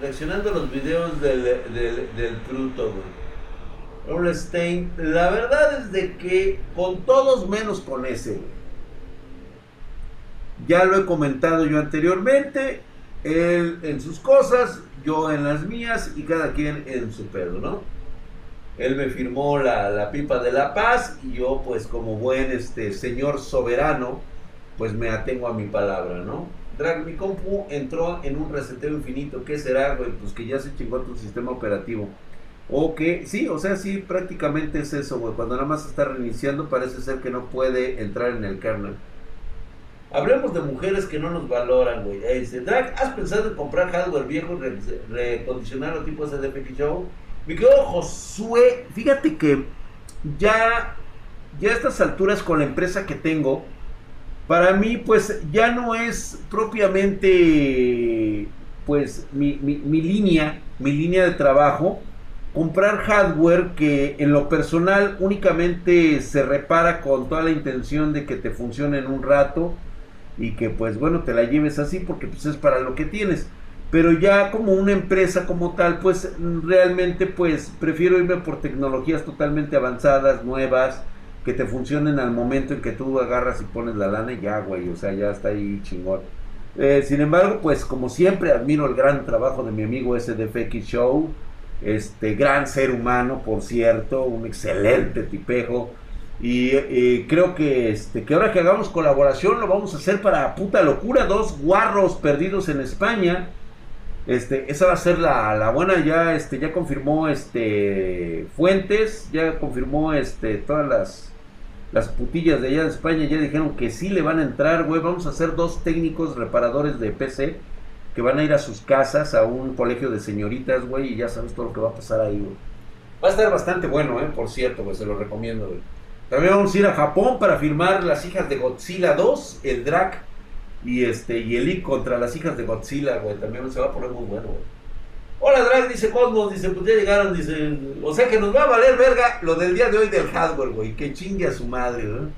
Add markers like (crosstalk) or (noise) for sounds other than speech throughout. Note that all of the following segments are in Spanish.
Reaccionando a los videos del, del, del güey. Stein, la verdad es de que con todos menos con ese, Ya lo he comentado yo anteriormente. Él en sus cosas, yo en las mías y cada quien en su pedo, ¿no? Él me firmó la, la pipa de la paz y yo pues como buen este señor soberano, pues me atengo a mi palabra, ¿no? Drag, mi compu entró en un reseteo infinito. ¿Qué será, güey? Pues que ya se chingó tu sistema operativo. O que, sí, o sea, sí, prácticamente es eso, güey. Cuando nada más está reiniciando, parece ser que no puede entrar en el kernel. Hablemos de mujeres que no nos valoran, güey. Dice, Drag, ¿has pensado en comprar hardware viejo y recondicionarlo tipo SDF Show? Mi querido Josué, fíjate que ya, ya a estas alturas con la empresa que tengo, para mí pues ya no es propiamente pues mi, línea, mi línea de trabajo, comprar hardware que en lo personal únicamente se repara con toda la intención de que te funcione en un rato y que pues bueno te la lleves así porque pues es para lo que tienes. Pero ya como una empresa como tal pues realmente pues prefiero irme por tecnologías totalmente avanzadas nuevas que te funcionen al momento en que tú agarras y pones la lana y ya, güey, o sea, ya está ahí chingón. Eh, sin embargo, pues como siempre admiro el gran trabajo de mi amigo SDFX Show, este gran ser humano, por cierto, un excelente tipejo. Y creo que, este, que ahora que hagamos colaboración lo vamos a hacer para puta locura, dos guarros perdidos en España. Este, esa va a ser la, la, buena, ya, este, ya confirmó este Fuentes, ya confirmó este todas las las putillas de allá de España ya dijeron que sí le van a entrar, güey. Vamos a hacer dos técnicos reparadores de PC que van a ir a sus casas, a un colegio de señoritas, güey, y ya sabes todo lo que va a pasar ahí, güey. Va a estar bastante bueno, eh, por cierto, güey, se lo recomiendo, güey. También vamos a ir a Japón para filmar las hijas de Godzilla 2, el Drac y este y el I contra las hijas de Godzilla, güey. También se va a poner muy bueno, güey. Hola Drag, dice Cosmos, dice, pues ya llegaron, dice, o sea que nos va a valer verga lo del día de hoy del hardware, güey, que chingue a su madre, ¿no?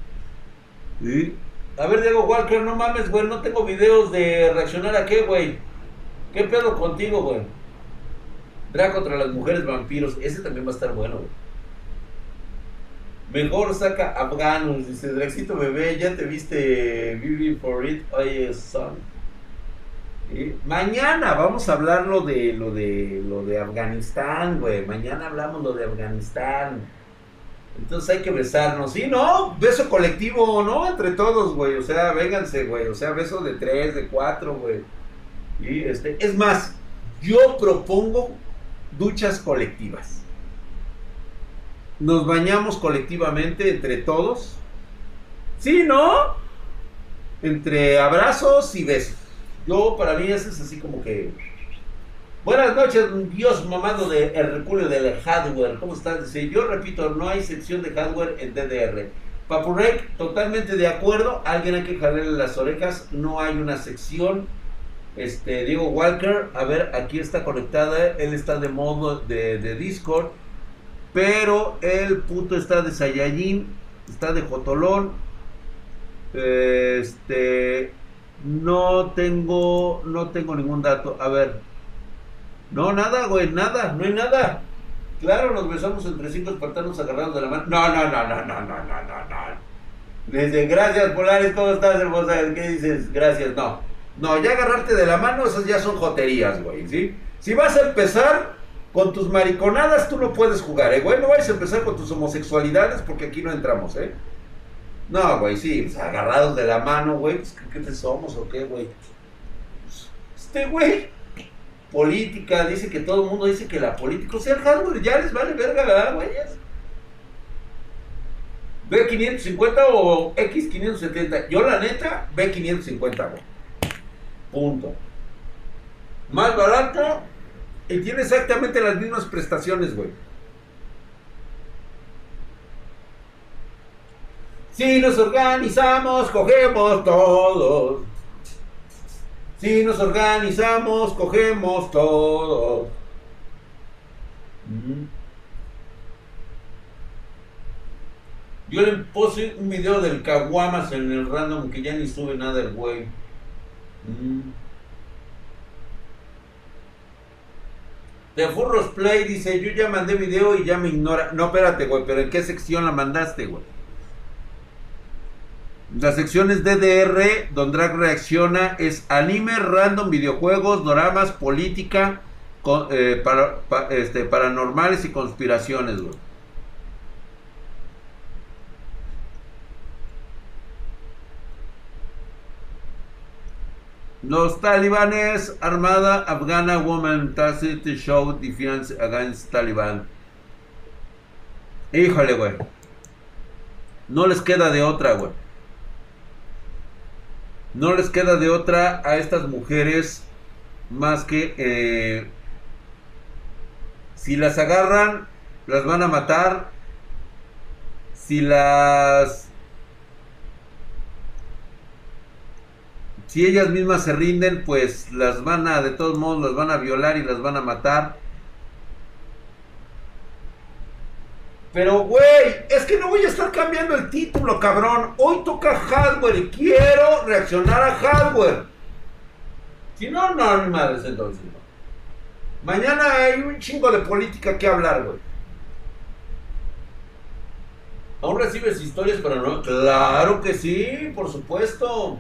¿Sí? A ver, Diego Walker, no mames, güey, no tengo videos de reaccionar a qué, güey. ¿Qué pedo contigo, güey? Drag contra las mujeres vampiros, ese también va a estar bueno, güey. Mejor saca afganos, dice Draxito bebé, ya te viste Vivi for It, oye, son. Mañana vamos a hablar lo de lo de lo de Afganistán, güey. Mañana hablamos lo de Afganistán. Entonces hay que besarnos. Sí, no, beso colectivo, ¿no? Entre todos, güey. O sea, vénganse, güey. O sea, beso de tres, de cuatro, güey. Y este, es más, yo propongo duchas colectivas. Nos bañamos colectivamente entre todos. Sí, ¿no? Entre abrazos y besos. Yo, para mí, eso es así como que. Buenas noches, Dios mamado de Herculeo del hardware. ¿Cómo estás? Yo repito, no hay sección de hardware en DDR. Papurek, totalmente de acuerdo. Alguien hay que jalarle las orejas. No hay una sección. Este, Diego Walker, a ver, aquí está conectada. Él está de modo de, de Discord. Pero el puto está de Saiyajin. Está de Jotolón. Este. No tengo, no tengo ningún dato. A ver. No, nada, güey, nada, no hay nada. Claro, nos besamos entre cinco espartanos agarrados de la mano. No, no, no, no, no, no, no, no, no. Dice, gracias, Polares, ¿cómo estás, hermosa? ¿Qué dices? Gracias, no. No, ya agarrarte de la mano, esas ya son joterías, güey, ¿sí? Si vas a empezar con tus mariconadas, tú no puedes jugar, ¿eh, güey? No vayas a empezar con tus homosexualidades porque aquí no entramos, ¿eh? No, güey, sí, pues, agarrados de la mano, güey, pues, ¿qué, te somos o qué, güey? Este güey, política, dice que todo el mundo dice que la política, o sea, el hardware ya les vale verga, ¿verdad, güey? B550 o X570. Yo, la neta, B550, güey. Punto. Más barato y tiene exactamente las mismas prestaciones, güey. Si nos organizamos, cogemos todos. Si nos organizamos, cogemos todos. Yo le puse un video del Caguamas en el random que ya ni sube nada el güey. De Furros Play dice, yo ya mandé video y ya me ignora. No, espérate, güey, pero ¿en qué sección la mandaste, güey? La sección es DDR, donde Drag reacciona, es anime, random, videojuegos, doramas, política, eh, este, paranormales y conspiraciones, güey. Los talibanes, Armada Afgana Woman Tacit Show Defense Against Taliban. Híjole, güey. No les queda de otra, güey. No les queda de otra a estas mujeres más que eh, si las agarran, las van a matar. Si las si ellas mismas se rinden, pues las van a, de todos modos, las van a violar y las van a matar. Pero, güey, es que no voy a estar cambiando el título, cabrón. Hoy toca hardware y quiero reaccionar a hardware. Si no, no, ni madres entonces. Mañana hay un chingo de política que hablar, güey. ¿Aún recibes historias, pero no? Claro que sí, por supuesto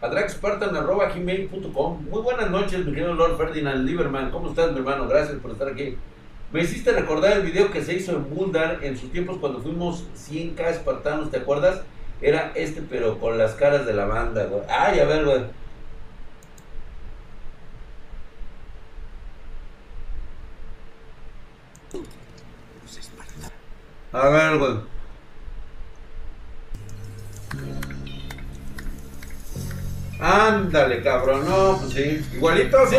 adraxpartan.gmail.com Muy buenas noches, mi querido Lord Ferdinand Lieberman. ¿Cómo estás, mi hermano? Gracias por estar aquí. Me hiciste recordar el video que se hizo en Bundar en sus tiempos cuando fuimos 100k espartanos, ¿te acuerdas? Era este, pero con las caras de la banda, güey. Ay, a ver, güey. A ver, güey. Ándale, cabrón, no, pues sí. Igualitos.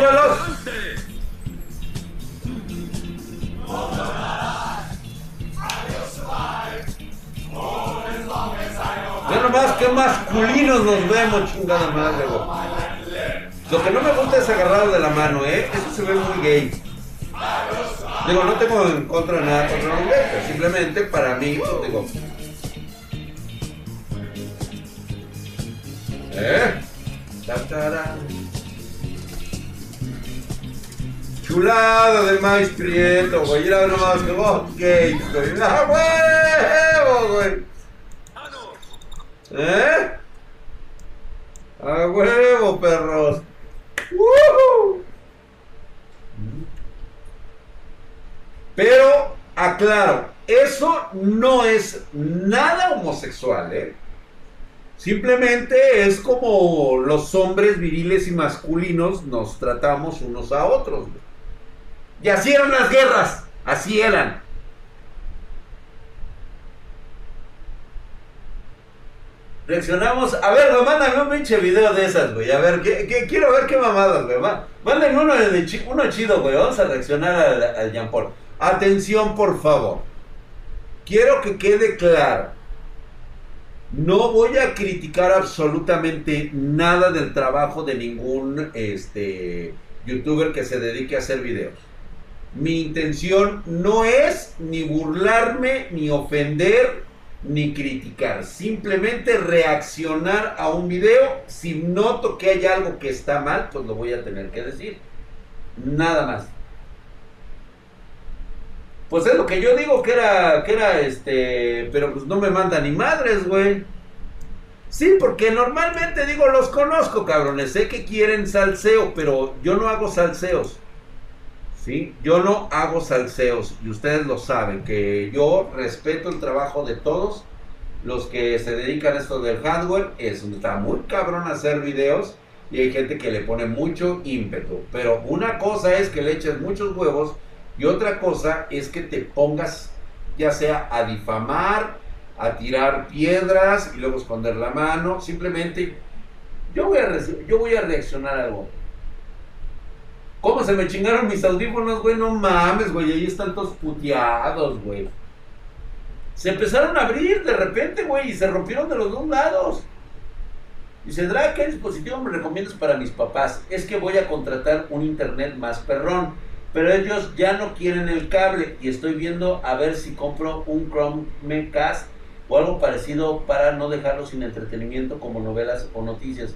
Qué masculinos nos vemos, chingada madre, güey. Lo que no me gusta es agarrado de la mano, ¿eh? Eso se ve muy gay. Digo, no tengo en contra nada contra los gays, simplemente para mí, digo. ¿Eh? Chulada de maíz prieto, güey. Mira nomás que vos, güey. ¡A huevo, güey! ¿Eh? ¡A huevo, perros! Pero, aclaro, eso no es nada homosexual, ¿eh? Simplemente es como los hombres viriles y masculinos nos tratamos unos a otros. Y así eran las guerras, así eran. Reaccionamos. A ver, güey, mándame un pinche video de esas, güey. A ver, ¿qué, quiero ver qué mamadas, güey. Mándenme uno, de, uno chido, güey. Vamos a reaccionar al, al Jean Paul. Atención, por favor. Quiero que quede claro no voy a criticar absolutamente nada del trabajo de ningún este, youtuber que se dedique a hacer videos. Mi intención no es ni burlarme, ni ofender, ni criticar. Simplemente reaccionar a un video. Si noto que hay algo que está mal, pues lo voy a tener que decir. Nada más. Pues es lo que yo digo que era, que era este, pero pues no me manda ni madres, güey. Sí, porque normalmente digo, los conozco, cabrones, sé que quieren salseo, pero yo no hago salseos. Yo no hago salseos y ustedes lo saben, que yo respeto el trabajo de todos los que se dedican a esto del hardware. Es, está muy cabrón hacer videos y hay gente que le pone mucho ímpetu. Pero una cosa es que le eches muchos huevos y otra cosa es que te pongas ya sea a difamar, a tirar piedras y luego esconder la mano. Simplemente yo voy a, yo voy a reaccionar a algo. ¿Cómo se me chingaron mis audífonos, güey? No mames, güey. Ahí están todos puteados, güey. Se empezaron a abrir de repente, güey, y se rompieron de los dos lados. Dice, Drake, ¿qué dispositivo me recomiendas para mis papás? Es que voy a contratar un internet más perrón pero ellos ya no quieren el cable y estoy viendo a ver si compro un Chromecast o algo parecido para no dejarlo sin entretenimiento como novelas o noticias.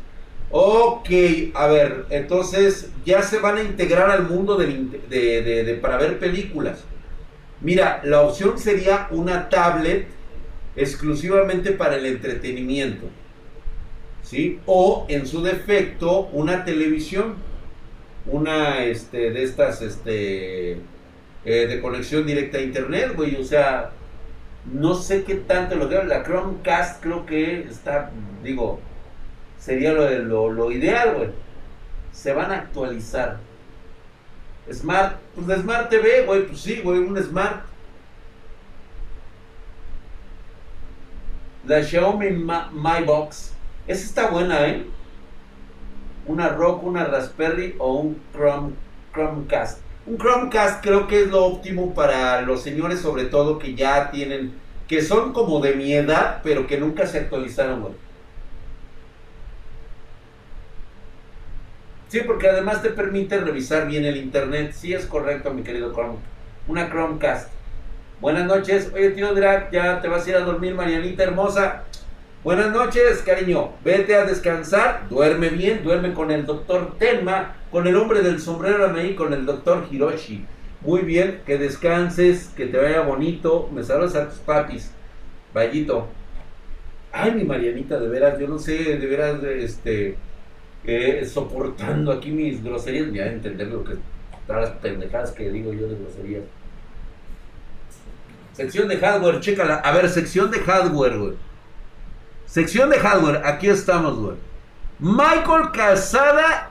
Ok, a ver, entonces ya se van a integrar al mundo de, para ver películas. Mira, la opción sería una tablet exclusivamente para el entretenimiento. ¿Sí? O en su defecto, una televisión. Una este, de estas este, eh, de conexión directa a internet, güey. O sea, no sé qué tanto lo que la Chromecast creo que está, digo, sería lo, lo, ideal, güey. Se van a actualizar. Smart, pues de Smart TV, güey, pues sí, güey, un Smart. La Xiaomi My Box. Esa está buena, ¿eh? Una Rock, una Raspberry o un Chrome, Chromecast. Un Chromecast creo que es lo óptimo para los señores, sobre todo que ya tienen, que son como de mi edad, pero que nunca se actualizaron, güey. Sí, porque además te permite revisar bien el internet. Sí, es correcto, mi querido Chrome. Una Chromecast. Buenas noches. Oye, tío Drag, ya te vas a ir a dormir, Marianita hermosa. Buenas noches, cariño. Vete a descansar. Duerme bien. Duerme con el doctor Tenma, con el hombre del sombrero ahí, con el doctor Hiroshi. Muy bien, que descanses, que te vaya bonito. Me saludas a tus papis. Vallito. Ay, mi Marianita, de veras, yo no sé, de veras, este soportando aquí mis groserías, ya entender lo que las pendejadas que digo yo de groserías. Sección de hardware, chécala. A ver, sección de hardware, güey. Sección de hardware, aquí estamos, güey. Michael Casada,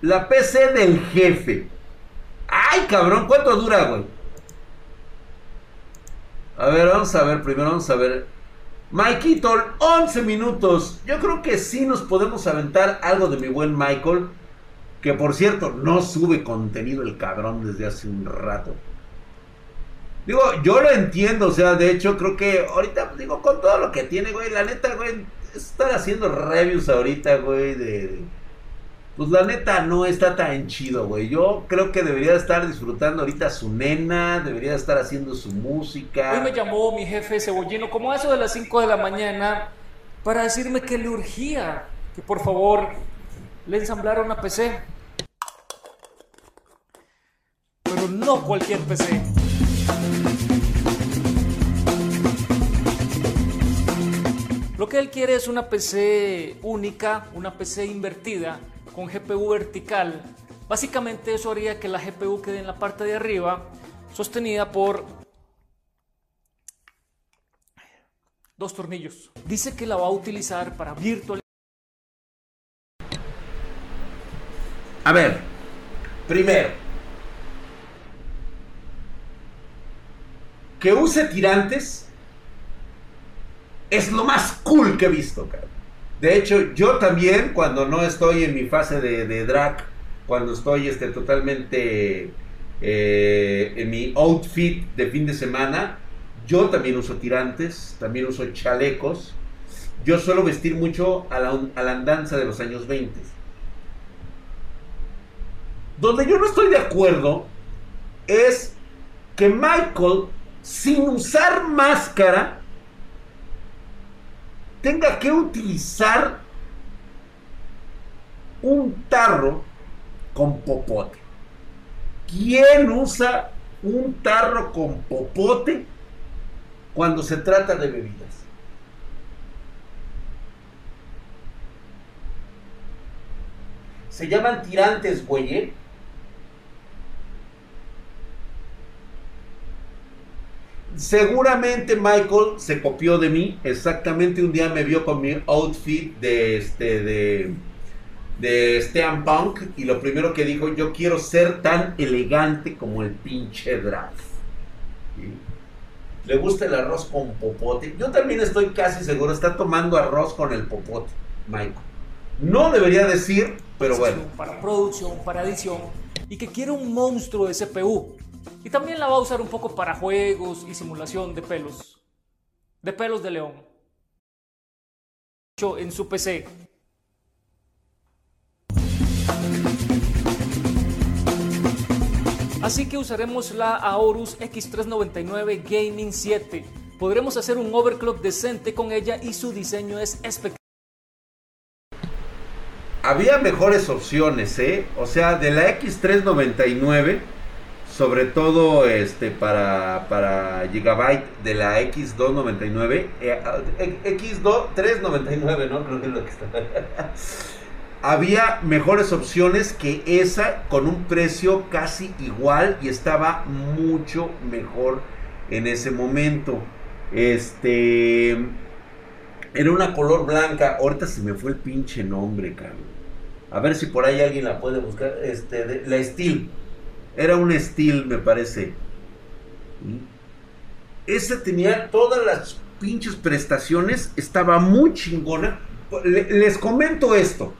la PC del jefe. Ay, cabrón, ¿cuánto dura, güey? A ver, vamos a ver, primero vamos a ver Mikey 11 minutos. Yo creo que sí nos podemos aventar algo de mi buen Michael. Que por cierto, no sube contenido el cabrón desde hace un rato. Digo, yo lo entiendo, o sea, de hecho creo que ahorita, digo, con todo lo que tiene, güey, la neta, güey, estar haciendo reviews ahorita, güey, de pues la neta no está tan chido, güey. Yo creo que debería estar disfrutando ahorita su nena, debería estar haciendo su música. Hoy me llamó mi jefe cebollino como a eso de las 5 de la mañana para decirme que le urgía que por favor le ensamblara una PC. Pero no cualquier PC. Lo que él quiere es una PC única, una PC invertida con GPU vertical. Básicamente eso haría que la GPU quede en la parte de arriba, sostenida por dos tornillos. Dice que la va a utilizar para virtualizar. A ver, primero, que use tirantes es lo más cool que he visto, cara. De hecho, yo también, cuando no estoy en mi fase de, drag, cuando estoy este, totalmente eh, en mi outfit de fin de semana, yo también uso tirantes, también uso chalecos. Yo suelo vestir mucho a la, a la andanza de los años 20. Donde yo no estoy de acuerdo es que Michael, sin usar máscara, tenga que utilizar un tarro con popote. ¿Quién usa un tarro con popote cuando se trata de bebidas? Se llaman tirantes, güey. ¿eh? Seguramente Michael se copió de mí. Exactamente un día me vio con mi outfit de este de de Steam Punk y lo primero que dijo, yo quiero ser tan elegante como el pinche drag. Le gusta el arroz con popote. Yo también estoy casi seguro, está tomando arroz con el popote, Michael. No debería decir, pero bueno. Para producción, para edición. Y que quiere un monstruo de CPU. Y también la va a usar un poco para juegos y simulación de pelos. De pelos de león. En su PC. Así que usaremos la Aorus X399 Gaming 7. Podremos hacer un overclock decente con ella y su diseño es espectacular. había mejores opciones, ¿eh? O sea, de la X399, sobre todo este para, para Gigabyte de la X299, eh, X399, ¿no? Creo que es lo que está. (laughs) había mejores opciones que esa con un precio casi igual y estaba mucho mejor en ese momento. Este era una color blanca. Ahorita se me fue el pinche nombre, cabrón. A ver si por ahí alguien la puede buscar. Este, la Steel. Era un Steel, me parece. Esa tenía todas las pinches prestaciones. Estaba muy chingona. les comento esto.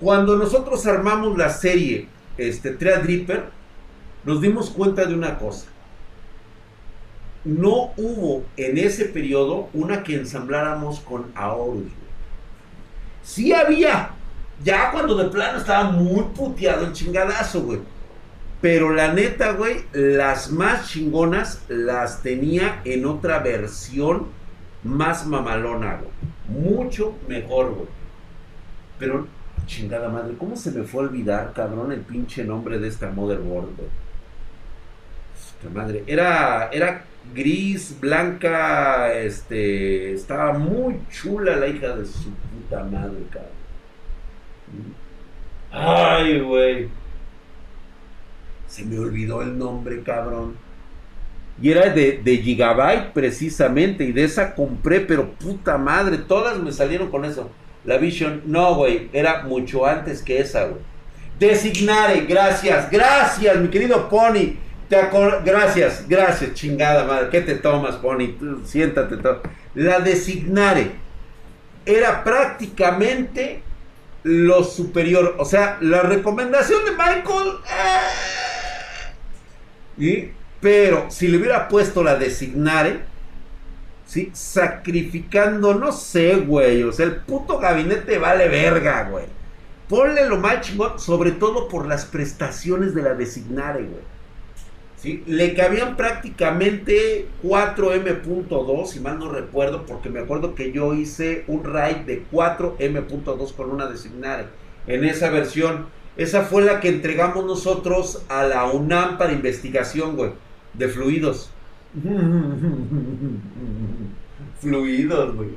Cuando nosotros armamos la serie este, nos dimos cuenta de una cosa. No hubo en ese periodo una que ensambláramos con Aorus. Sí había, ya cuando de plano estaba muy puteado el chingadazo, güey. Pero la neta, güey, las más chingonas las tenía en otra versión más mamalona, güey. Mucho mejor, güey. Pero Chingada madre, ¿cómo se me fue a olvidar, cabrón, el pinche nombre de esta motherboard, güey? madre. Era, era gris, blanca, este, estaba muy chula la hija de su puta madre, cabrón. Ay, güey. Se me olvidó el nombre, cabrón. Y era de, Gigabyte precisamente. Y de esa compré, pero puta madre, todas me salieron con eso. La Vision, no, güey, era mucho antes que esa, güey. Designare, gracias, gracias, mi querido Pony. Te gracias, gracias, chingada madre. ¿Qué te tomas, Pony? siéntate. La Designare era prácticamente lo superior. O sea, la recomendación de Michael. Eh, pero si le hubiera puesto la Designare ¿sí? Sacrificando, no sé, güey. O sea, el puto gabinete vale verga, güey. Ponle lo más chingón, sobre todo por las prestaciones de la designare, güey. ¿Sí? Le cabían prácticamente 4M.2, si mal no recuerdo, porque me acuerdo que yo hice un RAID de 4M.2 con una designare. En esa versión, esa fue la que entregamos nosotros a la UNAM para investigación, güey, de fluidos. (laughs) Fluidos, güey.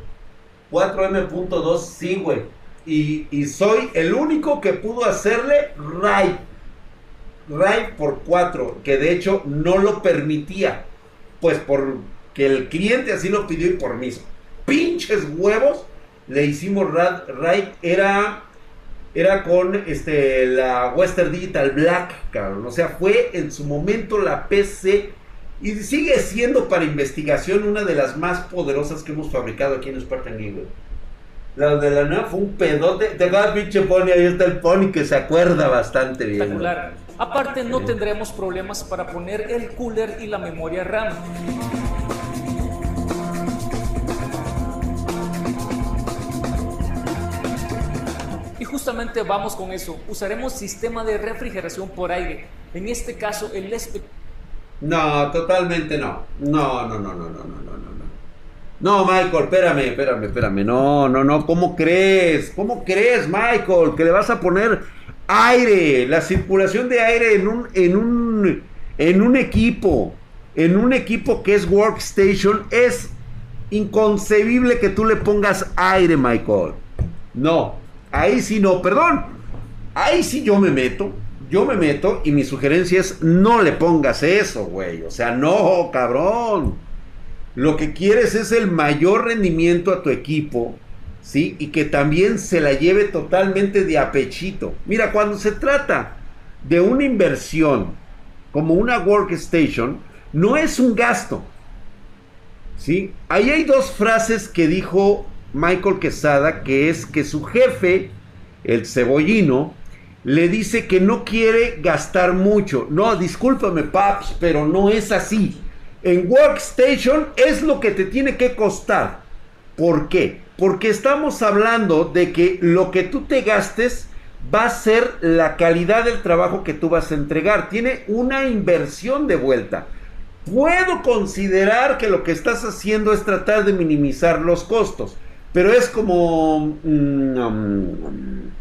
4M.2, sí, güey. Y, soy el único que pudo hacerle RAID. RAID por 4, que de hecho no lo permitía. Pues porque el cliente así lo pidió y por mis pinches huevos le hicimos RAID. Era, era con este, la Western Digital Black, cabrón. O sea, fue en su momento la PC y sigue siendo para investigación una de las más poderosas que hemos fabricado aquí en Spartan Geek, La de la nueva fue un pedote. Te acuerdas, pinche pony, ahí está el pony que se acuerda bastante bien. Espectacular. Aparte, no tendremos problemas para poner el cooler y la memoria RAM. Justamente vamos con eso. Usaremos sistema de refrigeración por aire. En este caso, el no, totalmente no. No, no, no, no, no, no, no, no. No, Michael, espérame, espérame, espérame. No, no, no. ¿Cómo crees? ¿Cómo crees, Michael? Que le vas a poner aire, la circulación de aire en un, en un, en un equipo, en un equipo que es workstation, es inconcebible que tú le pongas aire, Michael. No, ahí sí no, perdón. Ahí sí yo me meto yo me meto y mi sugerencia es no le pongas eso, güey. O sea, no, cabrón. Lo que quieres es el mayor rendimiento a tu equipo, ¿sí? Y que también se la lleve totalmente de apechito. Mira, cuando se trata de una inversión como una workstation, no es un gasto. ¿Sí? Ahí hay dos frases que dijo Michael Quesada, que es que su jefe, el cebollino, le dice que no quiere gastar mucho. No, discúlpame, Paps, pero no es así. En Workstation es lo que te tiene que costar. ¿Por qué? Porque estamos hablando de que lo que tú te gastes va a ser la calidad del trabajo que tú vas a entregar. Tiene una inversión de vuelta. Puedo considerar que lo que estás haciendo es tratar de minimizar los costos. Pero es como... Mm, um,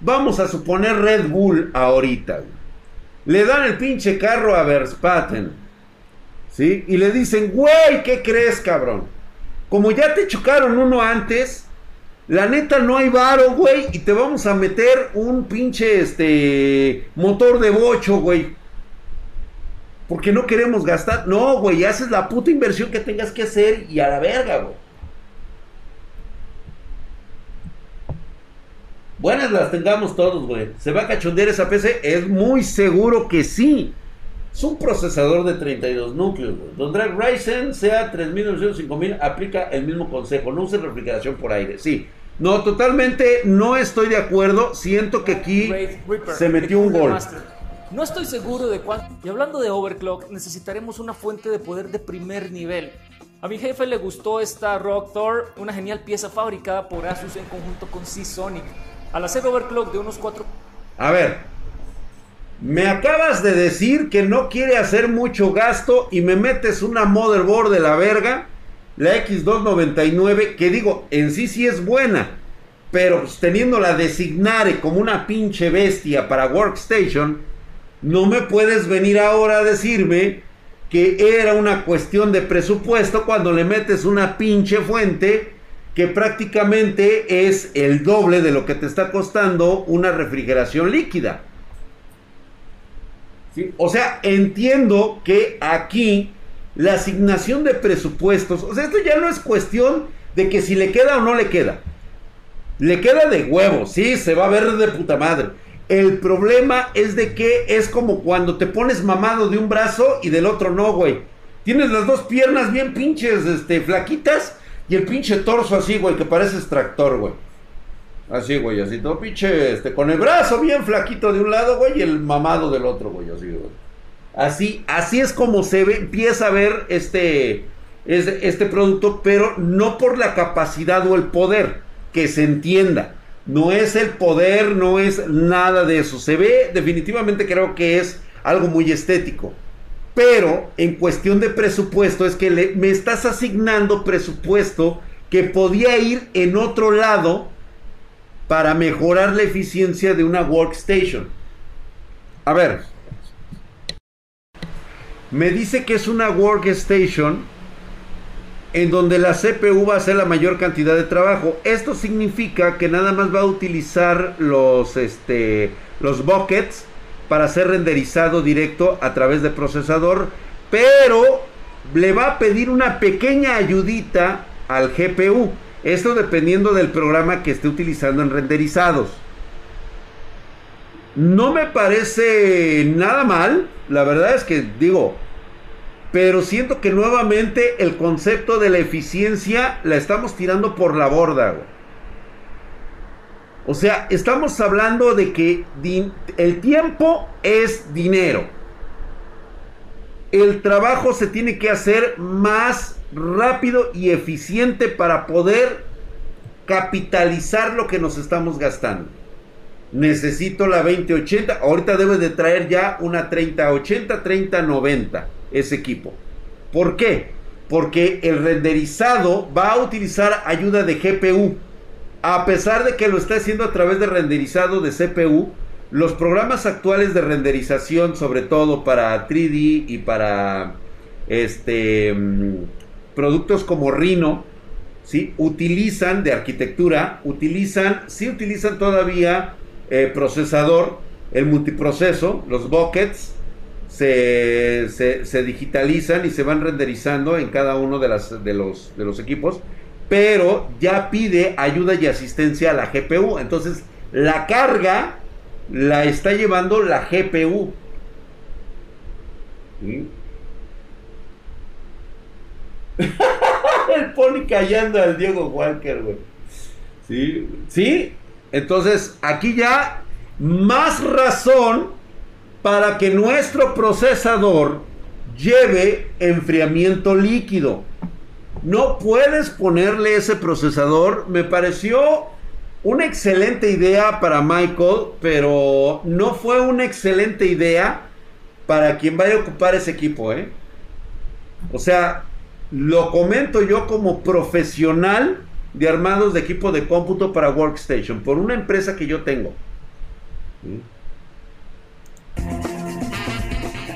vamos a suponer Red Bull ahorita. Le dan el pinche carro a Verstappen. ¿Sí? Y le dicen, güey, ¿qué crees, cabrón? Como ya te chocaron uno antes, la neta no hay varo, güey, y te vamos a meter un pinche este motor de bocho, güey. Porque no queremos gastar. No, güey, haces la puta inversión que tengas que hacer y a la verga, güey. Buenas las tengamos todos, güey. ¿Se va a cachondear esa PC? Es muy seguro que sí. Es un procesador de 32 núcleos, güey. Donde Ryzen sea 3900 5000 aplica el mismo consejo. No use refrigeración por aire. Sí. No, totalmente no estoy de acuerdo. Siento que aquí se metió un gol. No estoy seguro de cuánto. Y hablando de overclock, necesitaremos una fuente de poder de primer nivel. A mi jefe le gustó esta Rock Thor, una genial pieza fabricada por Asus en conjunto con Seasonic. Al hacer overclock de unos 4... A ver, me acabas de decir que no quiere hacer mucho gasto y me metes una motherboard de la verga, la X299, que digo, en sí sí es buena, pero pues, teniéndola designare como una pinche bestia para Workstation, no me puedes venir ahora a decirme que era una cuestión de presupuesto cuando le metes una pinche fuente que prácticamente es el doble de lo que te está costando una refrigeración líquida. O sea, entiendo que aquí la asignación de presupuestos, o sea, esto ya no es cuestión de que si le queda o no le queda. Le queda de huevo, sí, se va a ver de puta madre. El problema es de que es como cuando te pones mamado de un brazo y del otro no, güey. Tienes las dos piernas bien pinches, este, flaquitas y el pinche torso así, güey, que parece extractor, güey. Así, güey, así todo pinche, este, con el brazo bien flaquito de un lado, güey, y el mamado del otro, güey, así, güey. Así, así es como se ve, empieza a ver este, este, este producto, pero no por la capacidad o el poder, que se entienda. No es el poder, no es nada de eso. Se ve, definitivamente creo que es algo muy estético. Pero en cuestión de presupuesto es que me estás asignando presupuesto que podía ir en otro lado para mejorar la eficiencia de una workstation. A ver, me dice que es una workstation en donde la CPU va a hacer la mayor cantidad de trabajo. Esto significa que nada más va a utilizar los, este, los buckets para ser renderizado directo a través de procesador, pero le va a pedir una pequeña ayudita al GPU. Esto dependiendo del programa que esté utilizando en renderizados. No me parece nada mal. La verdad es que digo, pero siento que nuevamente el concepto de la eficiencia la estamos tirando por la borda. O sea, estamos hablando de que el tiempo es dinero. El trabajo se tiene que hacer más rápido y eficiente para poder capitalizar lo que nos estamos gastando. Necesito la 2080. Ahorita debe de traer ya una 3080, 3090 ese equipo. ¿Por qué? Porque el renderizado va a utilizar ayuda de GPU. A pesar de que lo está haciendo a través de renderizado de CPU, los programas actuales de renderización, sobre todo para 3D y para este mm, productos como Rhino, ¿sí? utilizan de arquitectura, utilizan, sí utilizan todavía eh, procesador, el multiproceso, los buckets, se, digitalizan y se van renderizando en cada uno de, las, de, los, de los equipos, pero ya pide ayuda y asistencia a la GPU. Entonces, la carga la está llevando la GPU. (laughs) El pony callando al Diego Walker, güey. Sí, sí. Entonces, aquí ya más razón para que nuestro procesador lleve enfriamiento líquido. No puedes ponerle ese procesador. Me pareció una excelente idea para Michael, pero no fue una excelente idea para quien vaya a ocupar ese equipo, ¿eh? O sea, lo comento yo como profesional de armados de equipo de cómputo para Workstation por una empresa que yo tengo.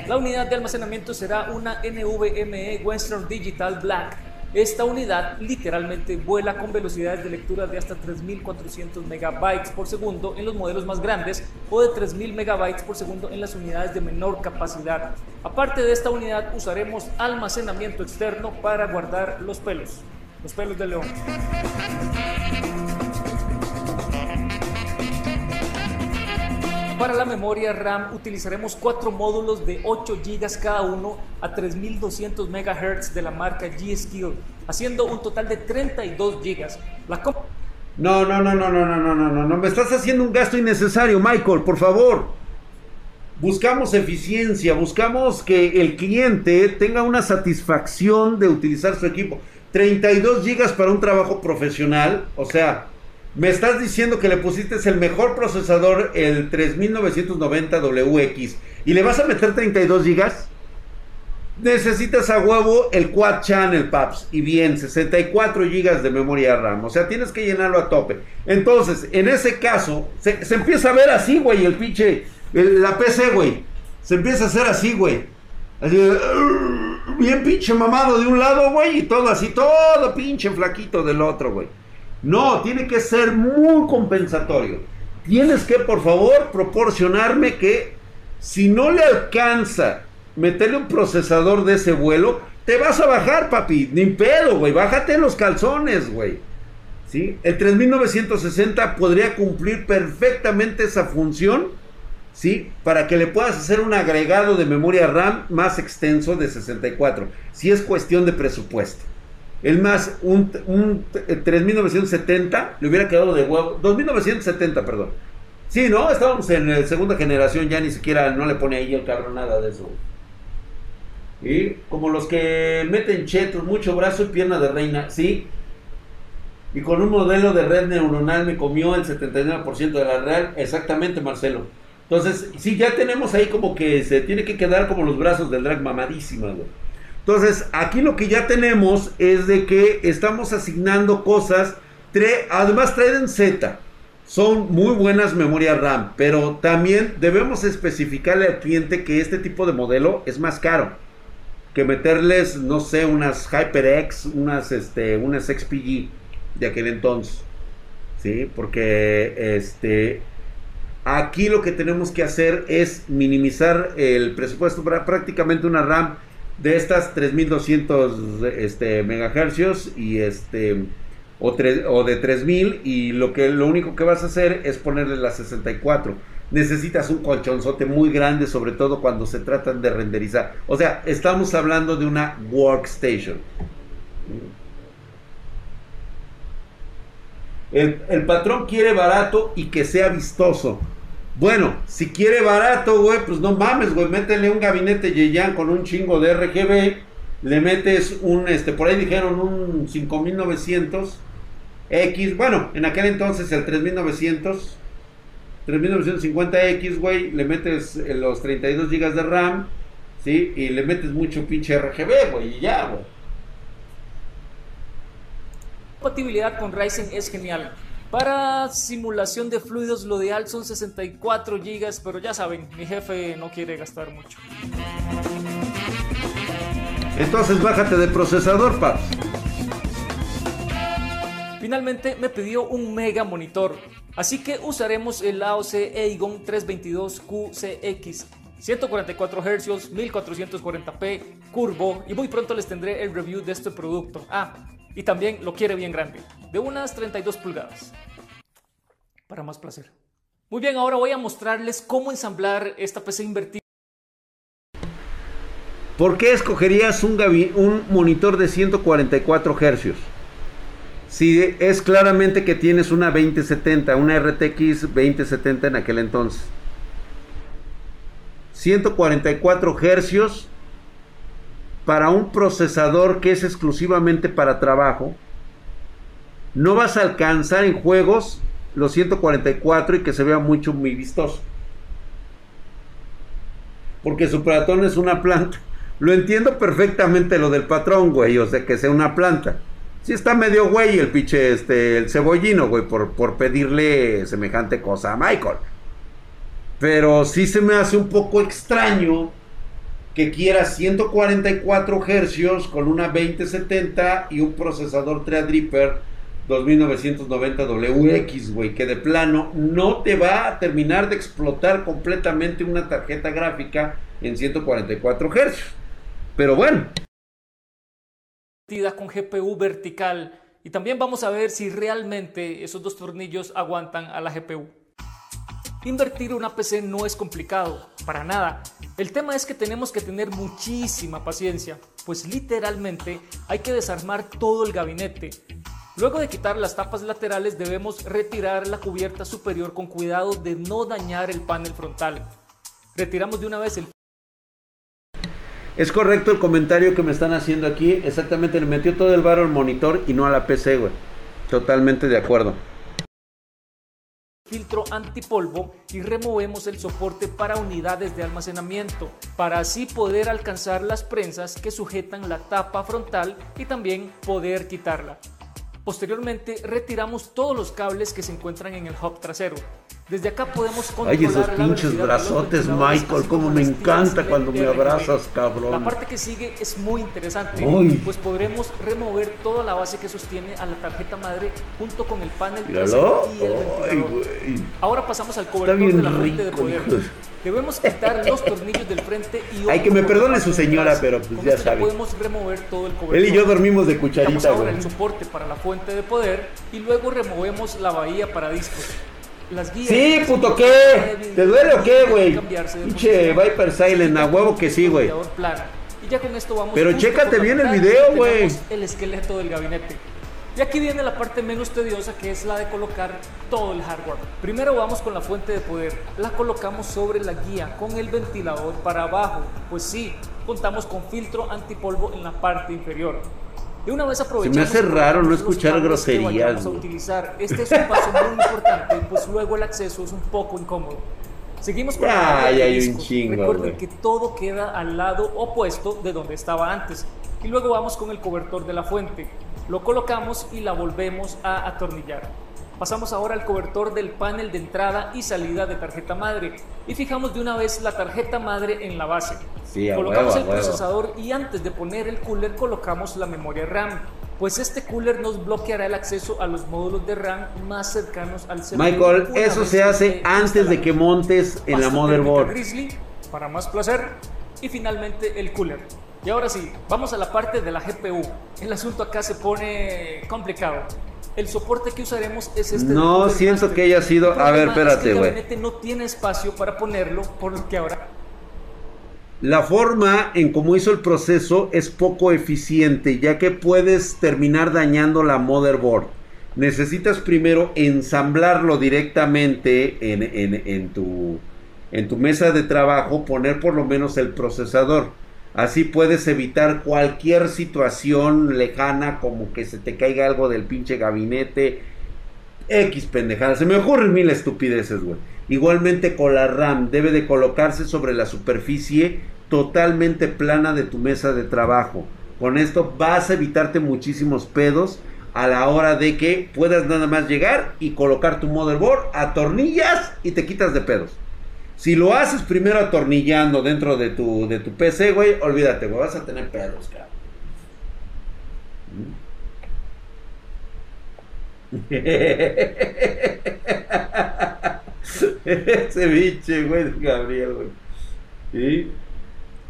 La unidad de almacenamiento será una NVMe Western Digital Black. Esta unidad literalmente vuela con velocidades de lectura de hasta 3400 megabytes por segundo en los modelos más grandes o de 3000 megabytes por segundo en las unidades de menor capacidad. Aparte de esta unidad usaremos almacenamiento externo para guardar los pelos, los pelos de león. Para la memoria RAM utilizaremos cuatro módulos de 8 GB cada uno a 3200 MHz de la marca G-Skill, haciendo un total de 32 GB. La no, no, no, no, no, no, no, no, no, no, me estás haciendo un gasto innecesario, Michael, por favor. Buscamos eficiencia, buscamos que el cliente tenga una satisfacción de utilizar su equipo. 32 GB para un trabajo profesional, o sea, me estás diciendo que le pusiste el mejor procesador, el 3990 WX, y le vas a meter 32 GB. Necesitas a huevo el Quad Channel, Paps. Y bien, 64 GB de memoria RAM. O sea, tienes que llenarlo a tope. Entonces, en ese caso, se, empieza a ver así, güey, el pinche. la PC, güey. Se empieza a hacer así, güey. Así, bien pinche mamado de un lado, güey. Y todo así, todo pinche flaquito del otro, güey. No, tiene que ser muy compensatorio. Tienes que, por favor, proporcionarme que si no le alcanza meterle un procesador de ese vuelo, te vas a bajar, papi. Ni pedo, güey. Bájate los calzones, güey. ¿Sí? El 3960 podría cumplir perfectamente esa función, ¿sí? Para que le puedas hacer un agregado de memoria RAM más extenso de 64, si es cuestión de presupuesto. El más, un, un 3970 le hubiera quedado de huevo. 2970, perdón. Sí, ¿no? Estábamos en la segunda generación, ya ni siquiera no le pone ahí el carro nada de eso. Y como los que meten chetos, mucho brazo y pierna de reina, sí. Y con un modelo de red neuronal me comió el 79% de la real. Exactamente, Marcelo. Entonces, sí, ya tenemos ahí como que se tiene que quedar como los brazos del drag mamadísima, güey. Entonces, aquí lo que ya tenemos es de que estamos asignando cosas, además traen Z, son muy buenas memorias RAM, pero también debemos especificarle al cliente que este tipo de modelo es más caro que meterles, no sé, unas HyperX, unas, este, unas XPG de aquel entonces, ¿sí? Porque, este, aquí lo que tenemos que hacer es minimizar el presupuesto para prácticamente una RAM de estas 3200 este, megahercios y este o, o de 3000 y lo que lo único que vas a hacer es ponerle la 64 necesitas un colchonzote muy grande sobre todo cuando se tratan de renderizar. O sea estamos hablando de una workstation. El, el patrón quiere barato y que sea vistoso bueno, si quiere barato, güey, pues no mames, güey, métele un gabinete Yeyan con un chingo de RGB, le metes un, este, por ahí dijeron un 5900 X, bueno, en aquel entonces el 3900, 3950X, güey, le metes eh, los 32 GB de RAM, ¿sí? Y le metes mucho pinche RGB, güey, y ya, güey. Compatibilidad con Ryzen es genial. Para simulación de fluidos, lo ideal son 64 GB, pero ya saben, mi jefe no quiere gastar mucho. Entonces bájate de procesador, paps. Finalmente me pidió un mega monitor, así que usaremos el AOC Aegon 322QCX 144 Hz, 1440p, curvo y muy pronto les tendré el review de este producto. Ah, y también lo quiere bien grande, de unas 32 pulgadas. Para más placer. Muy bien, ahora voy a mostrarles cómo ensamblar esta PC invertida. ¿Por qué escogerías un, un monitor de 144 Hz? Si es claramente que tienes una 2070, una RTX 2070 en aquel entonces. 144 Hz para un procesador que es exclusivamente para trabajo, no vas a alcanzar en juegos los 144 y que se vea mucho muy vistoso. Porque su patrón es una planta. Lo entiendo perfectamente lo del patrón, güey, o sea, que sea una planta. Sí está medio güey el pinche, este, el cebollino, güey, por, por pedirle semejante cosa a Michael. Pero sí se me hace un poco extraño que quiera 144 Hz con una 2070 y un procesador Threadripper 2990 WX, güey, que de plano no te va a terminar de explotar completamente una tarjeta gráfica en 144 Hz. Pero bueno, con GPU vertical y también vamos a ver si realmente esos dos tornillos aguantan a la GPU. Invertir una PC no es complicado, para nada. El tema es que tenemos que tener muchísima paciencia, pues literalmente hay que desarmar todo el gabinete. Luego de quitar las tapas laterales debemos retirar la cubierta superior con cuidado de no dañar el panel frontal. Retiramos de una vez el es correcto el comentario que me están haciendo aquí. Exactamente, le metió todo el barro al monitor y no a la PC, güey. Totalmente de acuerdo. Filtro antipolvo y removemos el soporte para unidades de almacenamiento, para así poder alcanzar las prensas que sujetan la tapa frontal y también poder quitarla. Posteriormente retiramos todos los cables que se encuentran en el hub trasero. Desde acá podemos controlar Ay, esos pinches brazotes, Michael, como me encanta cuando me abrazas, cabrón. La parte que sigue es muy interesante, pues podremos remover toda la base que sostiene a la tarjeta madre junto con el panel y el ventilador. Ahora pasamos al cobertor de la fuente de poder. Debemos quitar los tornillos del frente y Hay que me perdone su señora, pero pues ya sabe. podemos remover todo el cobertor. Él y yo dormimos de cucharita, ahora el soporte para la fuente de poder y luego removemos la bahía para discos. Las guías. Sí, puto, ¿qué? ¿Te duele o qué, güey? Pinche Viper Silent, a huevo que sí, güey. Y ya con esto vamos. Pero chécate bien el video, güey. El esqueleto del gabinete. Y aquí viene la parte menos tediosa que es la de colocar todo el hardware. Primero vamos con la fuente de poder. La colocamos sobre la guía con el ventilador para abajo. Pues sí, contamos con filtro antipolvo en la parte inferior. De una vez aprovechamos. Se me hace raro no escuchar groserías. Vamos a utilizar. Este es un paso muy importante, pues luego el acceso es un poco incómodo. Seguimos con la ya hay un chingo, Recuerden que todo queda al lado opuesto de donde estaba antes. Y luego vamos con el cobertor de la fuente. Lo colocamos y la volvemos a atornillar. Pasamos ahora al cobertor del panel de entrada y salida de tarjeta madre y fijamos de una vez la tarjeta madre en la base. colocamos el procesador y antes de poner el cooler colocamos la memoria RAM, pues este cooler nos bloqueará el acceso a los módulos de RAM más cercanos al CPU. Michael, eso se hace antes de que montes en la motherboard. Grizzly, para más placer. Y finalmente el cooler. Y ahora sí, vamos a la parte de la GPU. El asunto acá se pone complicado. El soporte que usaremos es este. No siento que haya sido. A ver, espérate, güey. Es no tiene espacio para ponerlo, por lo que ahora. La forma en cómo hizo el proceso es poco eficiente, ya que puedes terminar dañando la motherboard. Necesitas primero ensamblarlo directamente en, en, tu, en tu mesa de trabajo, poner por lo menos el procesador Así puedes evitar cualquier situación lejana como que se te caiga algo del pinche gabinete. X pendejada. Se me ocurren mil estupideces, güey. Igualmente con la RAM debe de colocarse sobre la superficie totalmente plana de tu mesa de trabajo. Con esto vas a evitarte muchísimos pedos a la hora de que puedas nada más llegar y colocar tu motherboard, atornillas y te quitas de pedos. Si lo haces primero atornillando dentro de tu, de tu PC, güey, olvídate, güey, vas a tener pedos, cabrón. (laughs) Ese biche, güey, Gabriel, güey. ¿Sí?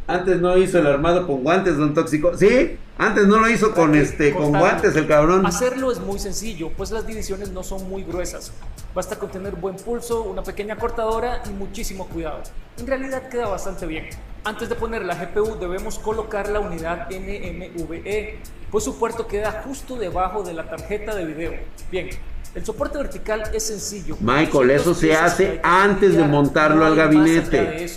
Antes no hizo el armado con guantes, don Tóxico. Sí, antes no lo hizo con este con guantes el cabrón. Hacerlo es muy sencillo, pues las divisiones no son muy gruesas. Basta con tener buen pulso, una pequeña cortadora y muchísimo cuidado. En realidad queda bastante bien. Antes de poner la GPU debemos colocar la unidad NMVE, pues su puerto queda justo debajo de la tarjeta de video. Bien, el soporte vertical es sencillo. Michael, eso se hace antes de montarlo al gabinete.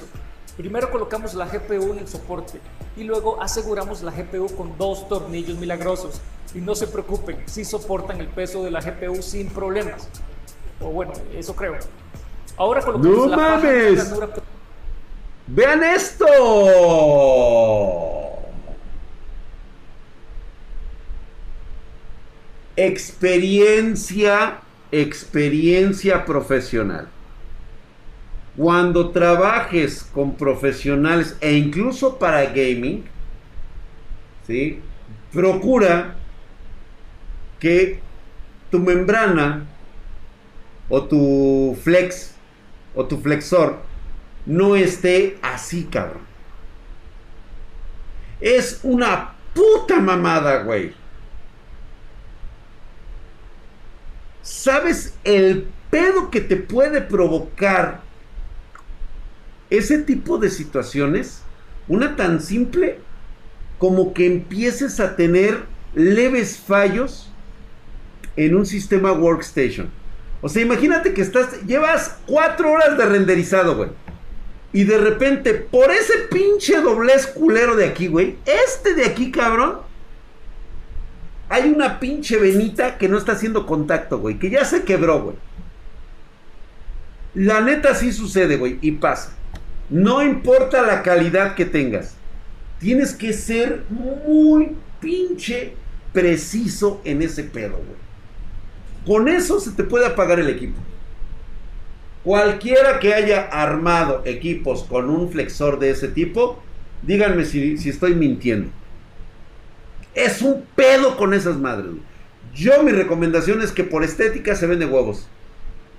Primero colocamos la GPU en el soporte y luego aseguramos la GPU con dos tornillos milagrosos. Y no se preocupen, si soportan el peso de la GPU sin problemas. O bueno, eso creo. Ahora colocamos ¡No la mames! ¡Vean esto! experiencia, experiencia profesional. Cuando trabajes con profesionales e incluso para gaming, ¿sí? procura que tu membrana o tu flex o tu flexor no esté así, cabrón. Es una puta mamada, güey. ¿Sabes el pedo que te puede provocar ese tipo de situaciones? Una tan simple como que empieces a tener leves fallos en un sistema workstation. O sea, imagínate que estás, llevas cuatro horas de renderizado, güey. Y de repente, por ese pinche doblez culero de aquí, güey, este de aquí, cabrón, hay una pinche venita que no está haciendo contacto, güey, que ya se quebró, güey. La neta sí sucede, güey, y pasa. No importa la calidad que tengas, tienes que ser muy pinche preciso en ese pedo. Con eso se te puede apagar el equipo. Cualquiera que haya armado equipos con un flexor de ese tipo, díganme si, estoy mintiendo. Es un pedo con esas madres. Yo mi recomendación es que por estética se vende huevos.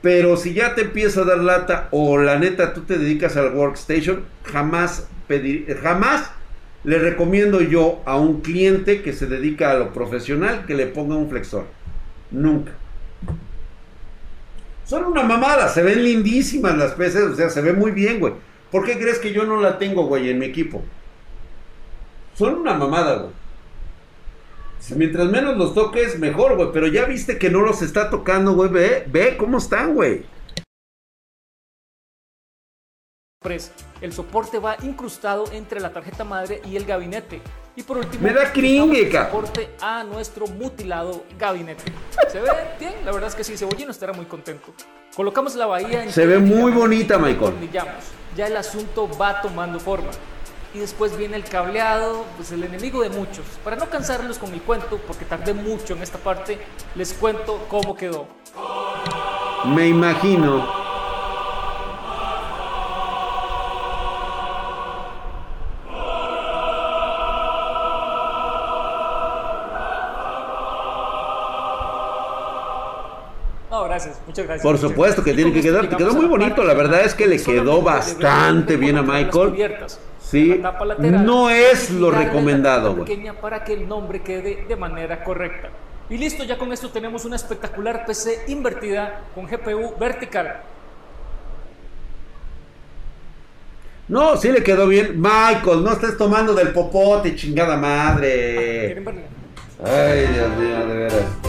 Pero si ya te empieza a dar lata o la neta tú te dedicas al workstation, jamás pedir, jamás le recomiendo yo a un cliente que se dedica a lo profesional que le ponga un flexor. Nunca. Son una mamada, se ven lindísimas las peces, o sea, se ve muy bien, güey. ¿Por qué crees que yo no la tengo, güey, en mi equipo? Son una mamada, güey. Mientras menos los toques, mejor, güey. Pero ya viste que no los está tocando, güey. Ve, ve cómo están, güey. El soporte va incrustado entre la tarjeta madre y el gabinete. Y por último, me da cringe, soporte a nuestro mutilado gabinete. Se ve bien, la verdad es que sí, Cebollino estará muy contento. Colocamos la bahía en Se ve muy bonita, Michael. Ya el asunto va tomando forma. Y después viene el cableado, pues el enemigo de muchos. Para no cansarlos con mi cuento, porque tardé mucho en esta parte, les cuento cómo quedó. Me imagino muchas gracias. Por supuesto que tiene que quedar, te quedó muy bonito, la verdad es que le quedó bastante bien a Michael. Sí, no es lo recomendado, Pequeña para que el nombre quede de manera correcta. Y listo, ya con esto tenemos una espectacular PC invertida con GPU vertical. No, sí le quedó bien. Michael, no estés tomando del popote, chingada madre. Ay, Dios mío, de veras.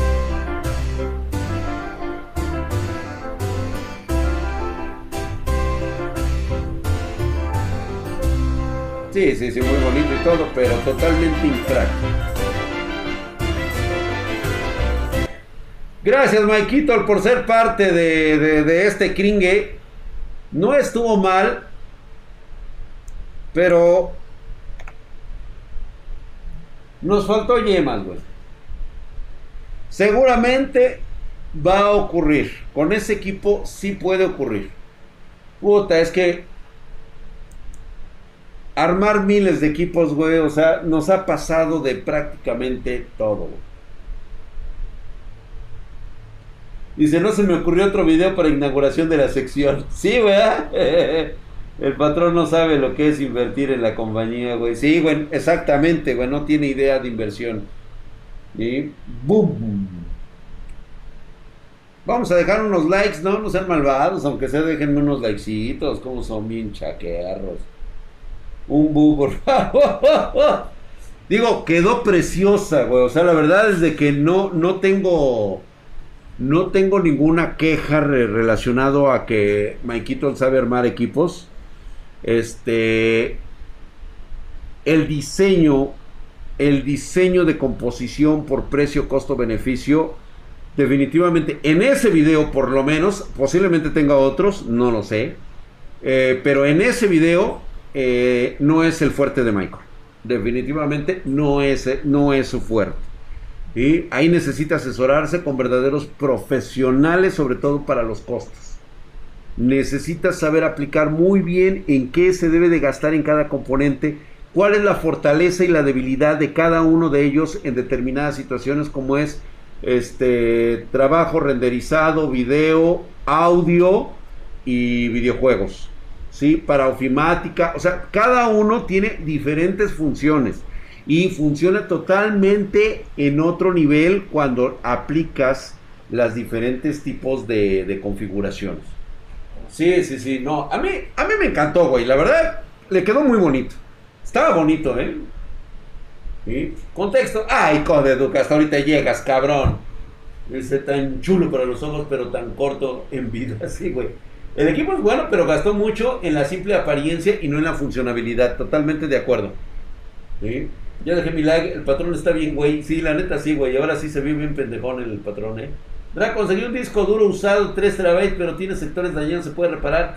Sí, sí, sí, muy bonito y todo, pero totalmente impráctico. Gracias, Maikito, por ser parte de, este cringe. No estuvo mal, pero nos faltó yemas, güey. Seguramente va a ocurrir. Con ese equipo sí puede ocurrir. Puta, es que armar miles de equipos, güey, o sea, nos ha pasado de prácticamente todo, Dice, no se me ocurrió otro video para inauguración de la sección. (laughs) Sí, güey. (laughs) El patrón no sabe lo que es invertir en la compañía, güey. Sí, güey, exactamente, güey. No tiene idea de inversión. Y ¡boom! Vamos a dejar unos likes, ¿no? No sean malvados, aunque sea déjenme unos likecitos. Como son bien chaquearros. Un bu. Digo, quedó preciosa, güey. O sea, la verdad es de que no, no tengo. No tengo ninguna queja relacionado a que Maikito sabe armar equipos. Este. El diseño. El diseño de composición por precio, costo, beneficio. Definitivamente, en ese video, por lo menos, posiblemente tenga otros, no lo sé. Eh, pero en ese video eh, no es el fuerte de Michael. Definitivamente no es, no es su fuerte. Y ahí necesita asesorarse con verdaderos profesionales, sobre todo para los costos. Necesita saber aplicar muy bien en qué se debe de gastar en cada componente, cuál es la fortaleza y la debilidad de cada uno de ellos en determinadas situaciones como es este trabajo renderizado, video, audio y videojuegos. ¿Sí? Para ofimática, o sea, cada uno tiene diferentes funciones y funciona totalmente en otro nivel cuando aplicas las diferentes tipos de, configuraciones. Sí, sí, sí, no, a mí, a mí me encantó, güey, la verdad, le quedó muy bonito. Estaba bonito, ¿eh? Contexto, ay, Code hasta ahorita llegas, cabrón. Ese tan chulo para los ojos, pero tan corto en vida, (laughs) sí, güey. El equipo es bueno, pero gastó mucho en la simple apariencia y no en la funcionabilidad. Totalmente de acuerdo. Ya dejé mi like, el patrón está bien, güey. Sí, la neta sí, güey. Ahora sí se vio bien pendejón el patrón, eh. Dra, conseguí un disco duro usado, 3 terabytes, pero tiene sectores dañados, ¿se puede reparar?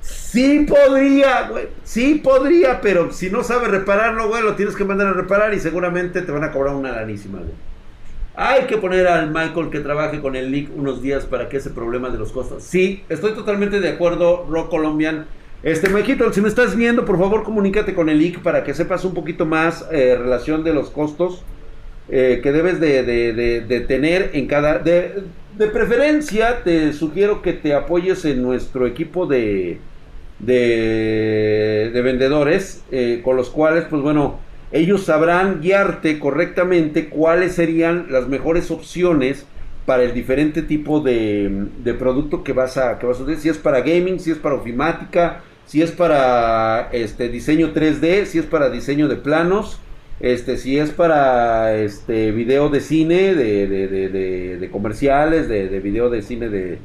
Sí podría, güey. Sí podría, pero si no sabe repararlo, güey, lo tienes que mandar a reparar y seguramente te van a cobrar una lanísima, güey. Hay que poner al Michael que trabaje con el leak unos días para que ese problema de los costos. Sí, estoy totalmente de acuerdo, Rock Colombian. Este, Majito, si me estás viendo, por favor comunícate con el IC para que sepas un poquito más eh, relación de los costos eh, que debes de, tener en cada... De, preferencia, te sugiero que te apoyes en nuestro equipo de, de, vendedores, eh, con los cuales, pues bueno, ellos sabrán guiarte correctamente cuáles serían las mejores opciones para el diferente tipo de, de producto que vas a que vas a hacer, si es para gaming, si es para ofimática, si es para este diseño 3D, si es para diseño de planos, este, si es para este video de cine, de, de, de, comerciales, de, video de cine de,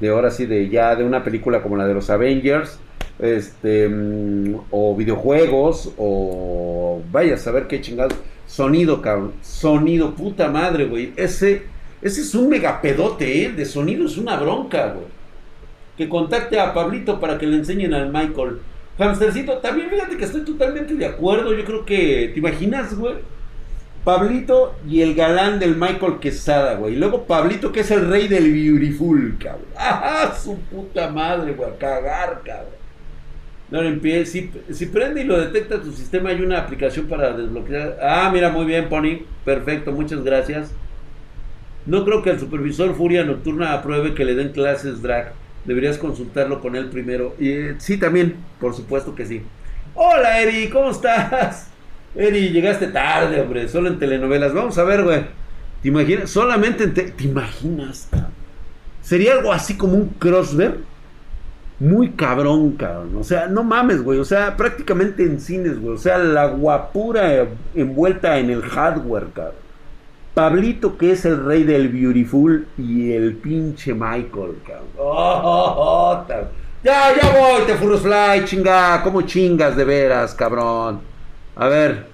de ahora sí, de ya de una película como la de los Avengers, este, mm, o videojuegos, o vaya a saber qué chingados, sonido, cabrón, sonido, puta madre, güey, ese, ese es un megapedote, ¿eh? de sonido es una bronca, güey que contacte a Pablito para que le enseñen al Michael. Hamstercito, también fíjate que estoy totalmente de acuerdo. Yo creo que, ¿te imaginas, güey? Pablito y el galán del Michael Quesada, güey. Y luego Pablito, que es el rey del Beautiful, cabrón. (laughs) ¡Ah, su puta madre, güey! A cagar, cabrón. Si, si prende y lo detecta tu sistema, hay una aplicación para desbloquear. Ah, mira, muy bien, Pony. Perfecto, muchas gracias. No creo que el supervisor Furia Nocturna apruebe que le den clases drag. Deberías consultarlo con él primero. Y eh, sí, también, por supuesto que sí. Hola, Eri, ¿cómo estás? (laughs) Eri, llegaste tarde, hombre, solo en telenovelas. Vamos a ver, güey. ¿Te imaginas? Solamente en... ¿Te imaginas? Sería algo así como un crossover. Muy cabrón, cabrón. O sea, no mames, güey. O sea, prácticamente en cines, güey. O sea, la guapura envuelta en el hardware, cabrón. Pablito, que es el rey del Beautiful, y el pinche Michael, cabrón. Oh, ya, ya voy, te furros fly, chinga. ¿Cómo chingas de veras, cabrón? A ver.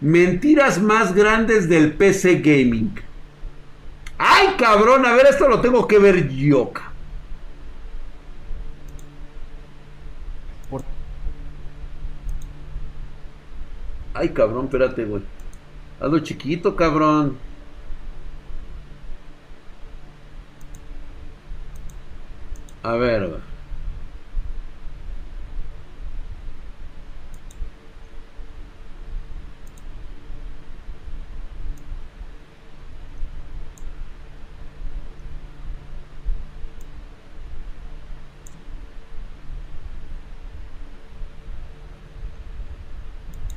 Mentiras más grandes del PC Gaming. Ay, cabrón, a ver, esto lo tengo que ver yo, Ay, cabrón, espérate, güey. Hazlo chiquito, cabrón. A ver,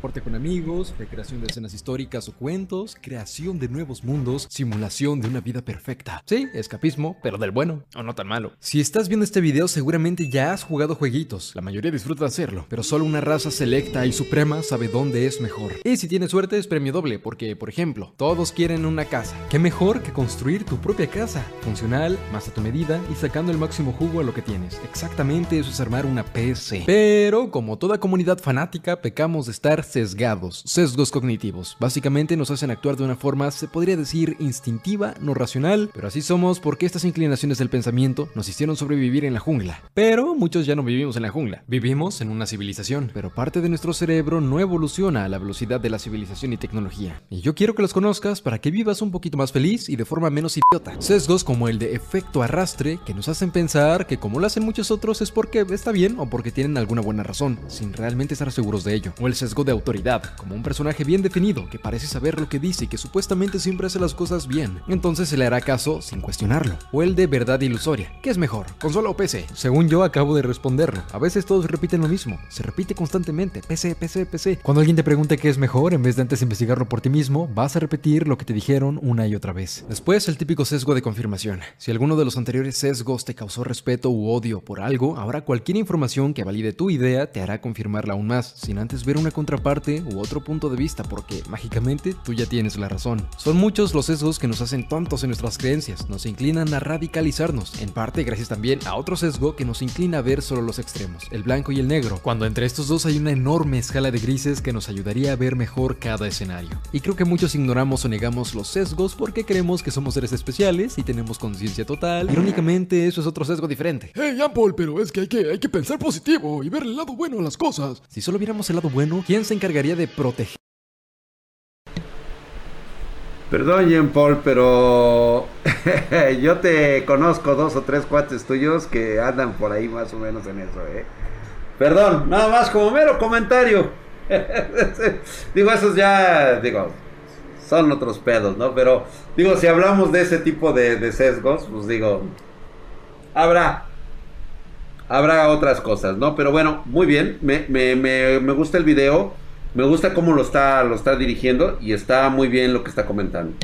con amigos, recreación de escenas históricas o cuentos, creación de nuevos mundos, simulación de una vida perfecta. Sí, escapismo, pero del bueno, o no tan malo. Si estás viendo este video seguramente ya has jugado jueguitos, la mayoría disfruta hacerlo, pero solo una raza selecta y suprema sabe dónde es mejor. Y si tienes suerte es premio doble, porque por ejemplo, todos quieren una casa. ¿Qué mejor que construir tu propia casa? Funcional, más a tu medida y sacando el máximo jugo a lo que tienes. Exactamente eso es armar una PC. Pero como toda comunidad fanática, pecamos de estar sesgados, sesgos cognitivos. Básicamente nos hacen actuar de una forma, se podría decir, instintiva, no racional, pero así somos porque estas inclinaciones del pensamiento nos hicieron sobrevivir en la jungla. Pero muchos ya no vivimos en la jungla, vivimos en una civilización, pero parte de nuestro cerebro no evoluciona a la velocidad de la civilización y tecnología. Y yo quiero que los conozcas para que vivas un poquito más feliz y de forma menos idiota. Sesgos como el de efecto arrastre que nos hacen pensar que como lo hacen muchos otros es porque está bien o porque tienen alguna buena razón, sin realmente estar seguros de ello. O el sesgo de autoridad, como un personaje bien definido que parece saber lo que dice y que supuestamente siempre hace las cosas bien. Entonces se le hará caso sin cuestionarlo. O el de verdad ilusoria. ¿Qué es mejor? ¿Consola o PC? Según yo acabo de responderlo. A veces todos repiten lo mismo. Se repite constantemente. PC, PC, PC. Cuando alguien te pregunte qué es mejor, en vez de antes investigarlo por ti mismo, vas a repetir lo que te dijeron una y otra vez. Después, el típico sesgo de confirmación. Si alguno de los anteriores sesgos te causó respeto u odio por algo, ahora cualquier información que valide tu idea te hará confirmarla aún más, sin antes ver una contraparte u otro punto de vista, porque mágicamente tú ya tienes la razón. Son muchos los sesgos que nos hacen tontos en nuestras creencias, nos inclinan a radicalizarnos, en parte gracias también a otro sesgo que nos inclina a ver solo los extremos, el blanco y el negro, cuando entre estos dos hay una enorme escala de grises que nos ayudaría a ver mejor cada escenario. Y creo que muchos ignoramos o negamos los sesgos porque creemos que somos seres especiales y tenemos conciencia total. Irónicamente, eso es otro sesgo diferente. Hey, Paul, pero es que hay, que hay que pensar positivo y ver el lado bueno de las cosas. Si solo viéramos el lado bueno, ¿quién se encargaría de proteger? Perdón, Jean Paul, pero (laughs) yo te conozco dos o tres cuates tuyos que andan por ahí más o menos en eso, ¿eh? Perdón, nada más como mero comentario. (laughs) digo, esos ya, digo, son otros pedos, ¿no? Pero, digo, si hablamos de ese tipo de, sesgos, pues digo, habrá, habrá otras cosas, ¿no? Pero bueno, muy bien, me, me, me, me gusta el video. Me gusta cómo lo está, lo está dirigiendo y está muy bien lo que está comentando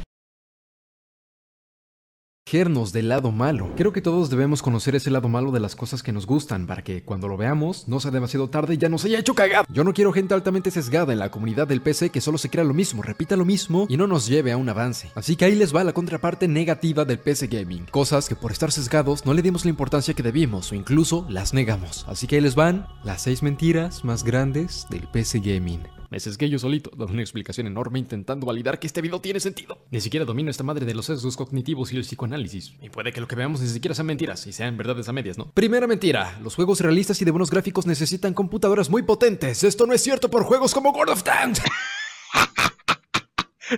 del lado malo. Creo que todos debemos conocer ese lado malo de las cosas que nos gustan para que cuando lo veamos no sea demasiado tarde y ya nos haya hecho cagar. Yo no quiero gente altamente sesgada en la comunidad del PC que solo se crea lo mismo, repita lo mismo y no nos lleve a un avance. Así que ahí les va la contraparte negativa del PC Gaming. Cosas que por estar sesgados no le dimos la importancia que debimos o incluso las negamos. Así que ahí les van las 6 mentiras más grandes del PC Gaming. Me que yo solito, dando una explicación enorme intentando validar que este video tiene sentido. Ni siquiera domino esta madre de los sesgos cognitivos y el psicoanálisis. Y puede que lo que veamos ni siquiera sean mentiras y sean verdades a medias, ¿no? Primera mentira. Los juegos realistas y de buenos gráficos necesitan computadoras muy potentes. Esto no es cierto por juegos como World of Tanks. (laughs)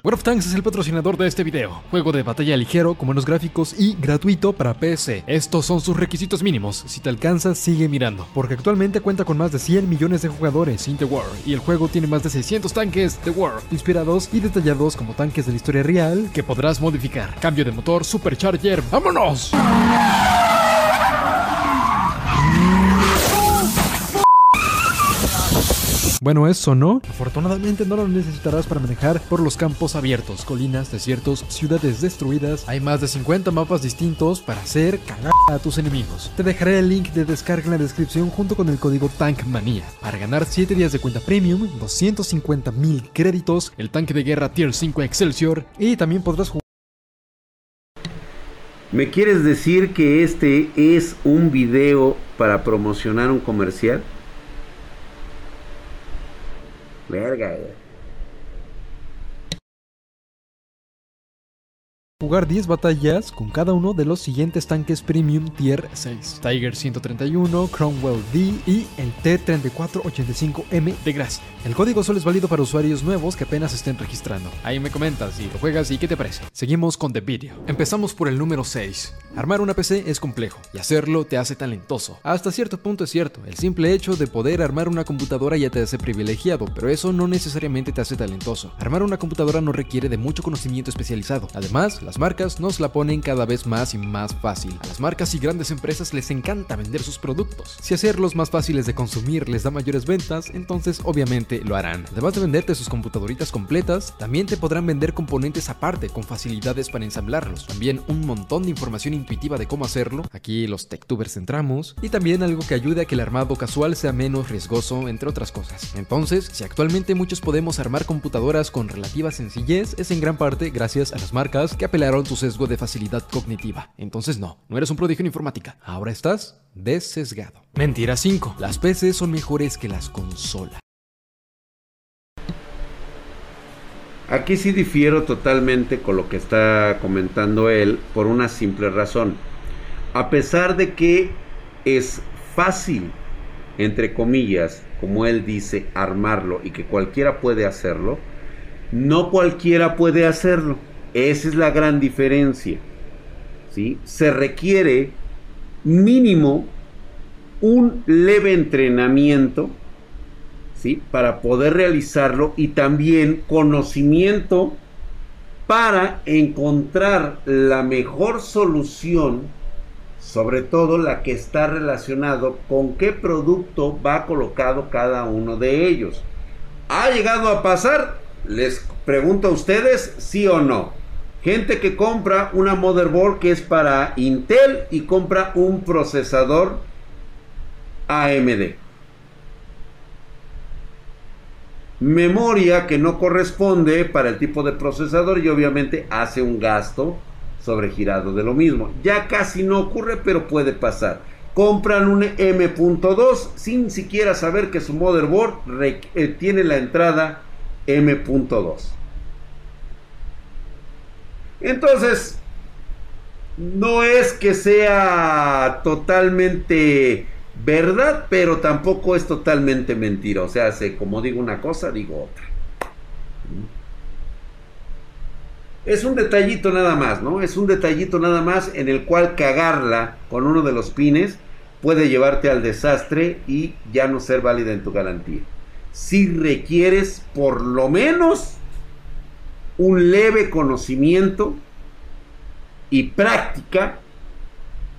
World of Tanks es el patrocinador de este video. Juego de batalla ligero, con buenos gráficos y gratuito para PC. Estos son sus requisitos mínimos. Si te alcanza, sigue mirando. Porque actualmente cuenta con más de 100 millones de jugadores in The War. Y el juego tiene más de 600 tanques The War, inspirados y detallados como tanques de la historia real que podrás modificar. Cambio de motor, supercharger. ¡Vámonos! Bueno, eso no. Afortunadamente no lo necesitarás para manejar por los campos abiertos, colinas, desiertos, ciudades destruidas. Hay más de 50 mapas distintos para hacer cagar a tus enemigos. Te dejaré el link de descarga en la descripción junto con el código TANKMANIA para ganar 7 días de cuenta premium, 250 mil créditos, el tanque de guerra Tier 5 Excelsior y también podrás jugar. ¿Me quieres decir que este es un video para promocionar un comercial? Verga, jugar 10 batallas con cada uno de los siguientes tanques Premium Tier 6. Tiger 131, Cromwell D y el T3485M de gracia. El código solo es válido para usuarios nuevos que apenas estén registrando. Ahí me comentas si lo juegas y qué te parece. Seguimos con The Video. Empezamos por el número 6. Armar una PC es complejo y hacerlo te hace talentoso. Hasta cierto punto es cierto, el simple hecho de poder armar una computadora ya te hace privilegiado, pero eso no necesariamente te hace talentoso. Armar una computadora no requiere de mucho conocimiento especializado. Además, las marcas nos la ponen cada vez más y más fácil. A las marcas y grandes empresas les encanta vender sus productos. Si hacerlos más fáciles de consumir les da mayores ventas, entonces obviamente lo harán. Además de venderte sus computadoritas completas, también te podrán vender componentes aparte con facilidades para ensamblarlos. También un montón de información intuitiva de cómo hacerlo. Aquí los techtubers entramos. Y también algo que ayude a que el armado casual sea menos riesgoso, entre otras cosas. Entonces, si actualmente muchos podemos armar computadoras con relativa sencillez, es en gran parte gracias a las marcas que apelan tu sesgo de facilidad cognitiva. Entonces no, no eres un prodigio en informática. Ahora estás desesgado. Mentira 5. Las PCs son mejores que las consolas. Aquí sí difiero totalmente con lo que está comentando él por una simple razón. A pesar de que es fácil, entre comillas, como él dice, armarlo y que cualquiera puede hacerlo, no cualquiera puede hacerlo. Esa es la gran diferencia. ¿sí? Se requiere mínimo un leve entrenamiento ¿sí? para poder realizarlo y también conocimiento para encontrar la mejor solución, sobre todo la que está relacionado con qué producto va colocado cada uno de ellos. ¿Ha llegado a pasar? Les pregunto a ustedes, sí o no. Gente que compra una motherboard que es para Intel y compra un procesador AMD. Memoria que no corresponde para el tipo de procesador y obviamente hace un gasto sobregirado de lo mismo. Ya casi no ocurre, pero puede pasar. Compran un M.2 sin siquiera saber que su motherboard eh, tiene la entrada M.2. Entonces, no es que sea totalmente verdad, pero tampoco es totalmente mentira. O sea, como digo una cosa, digo otra. Es un detallito nada más, ¿no? Es un detallito nada más en el cual cagarla con uno de los pines puede llevarte al desastre y ya no ser válida en tu garantía si requieres por lo menos un leve conocimiento y práctica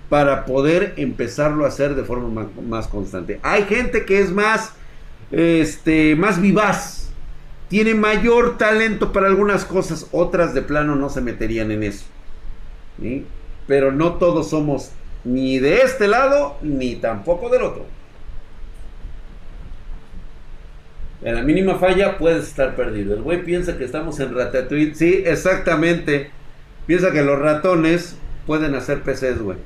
para poder empezarlo a hacer de forma más, constante. Hay gente que es más, este, más vivaz, tiene mayor talento para algunas cosas, otras de plano no se meterían en eso. Pero no todos somos ni de este lado ni tampoco del otro. En la mínima falla puedes estar perdido. El güey piensa que estamos en Ratatouille. Sí, exactamente. Piensa que los ratones pueden hacer PCs, güey.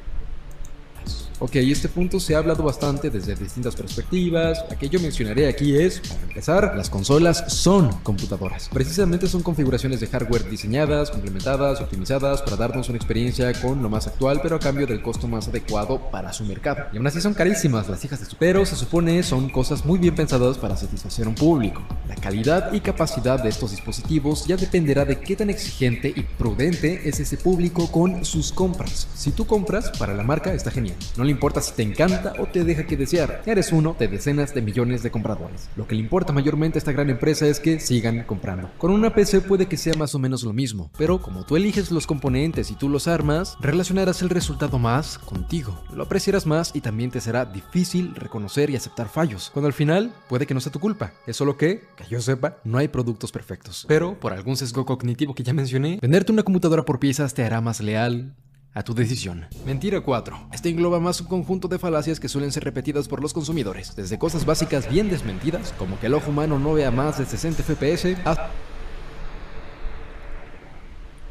Ok, este punto se ha hablado bastante desde distintas perspectivas. La que yo mencionaré aquí es, para empezar, las consolas son computadoras. Precisamente son configuraciones de hardware diseñadas, complementadas, optimizadas para darnos una experiencia con lo más actual, pero a cambio del costo más adecuado para su mercado. Y aún así son carísimas las hijas de su... Pero se supone son cosas muy bien pensadas para satisfacer un público. La calidad y capacidad de estos dispositivos ya dependerá de qué tan exigente y prudente es ese público con sus compras. Si tú compras, para la marca está genial. Importa si te encanta o te deja que desear. Eres uno de decenas de millones de compradores. Lo que le importa mayormente a esta gran empresa es que sigan comprando. Con una PC puede que sea más o menos lo mismo, pero como tú eliges los componentes y tú los armas, relacionarás el resultado más contigo. Lo apreciarás más y también te será difícil reconocer y aceptar fallos, cuando al final puede que no sea tu culpa. Es solo que, que yo sepa, no hay productos perfectos. Pero por algún sesgo cognitivo que ya mencioné, venderte una computadora por piezas te hará más leal, a tu decisión. Mentira 4. Este engloba más un conjunto de falacias que suelen ser repetidas por los consumidores, desde cosas básicas bien desmentidas, como que el ojo humano no vea más de 60 FPS, a...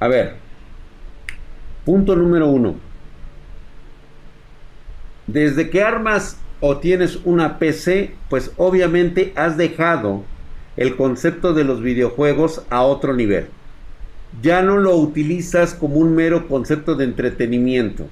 A ver, punto número uno. Desde que armas o tienes una PC, pues obviamente has dejado el concepto de los videojuegos a otro nivel ya no lo utilizas como un mero concepto de entretenimiento,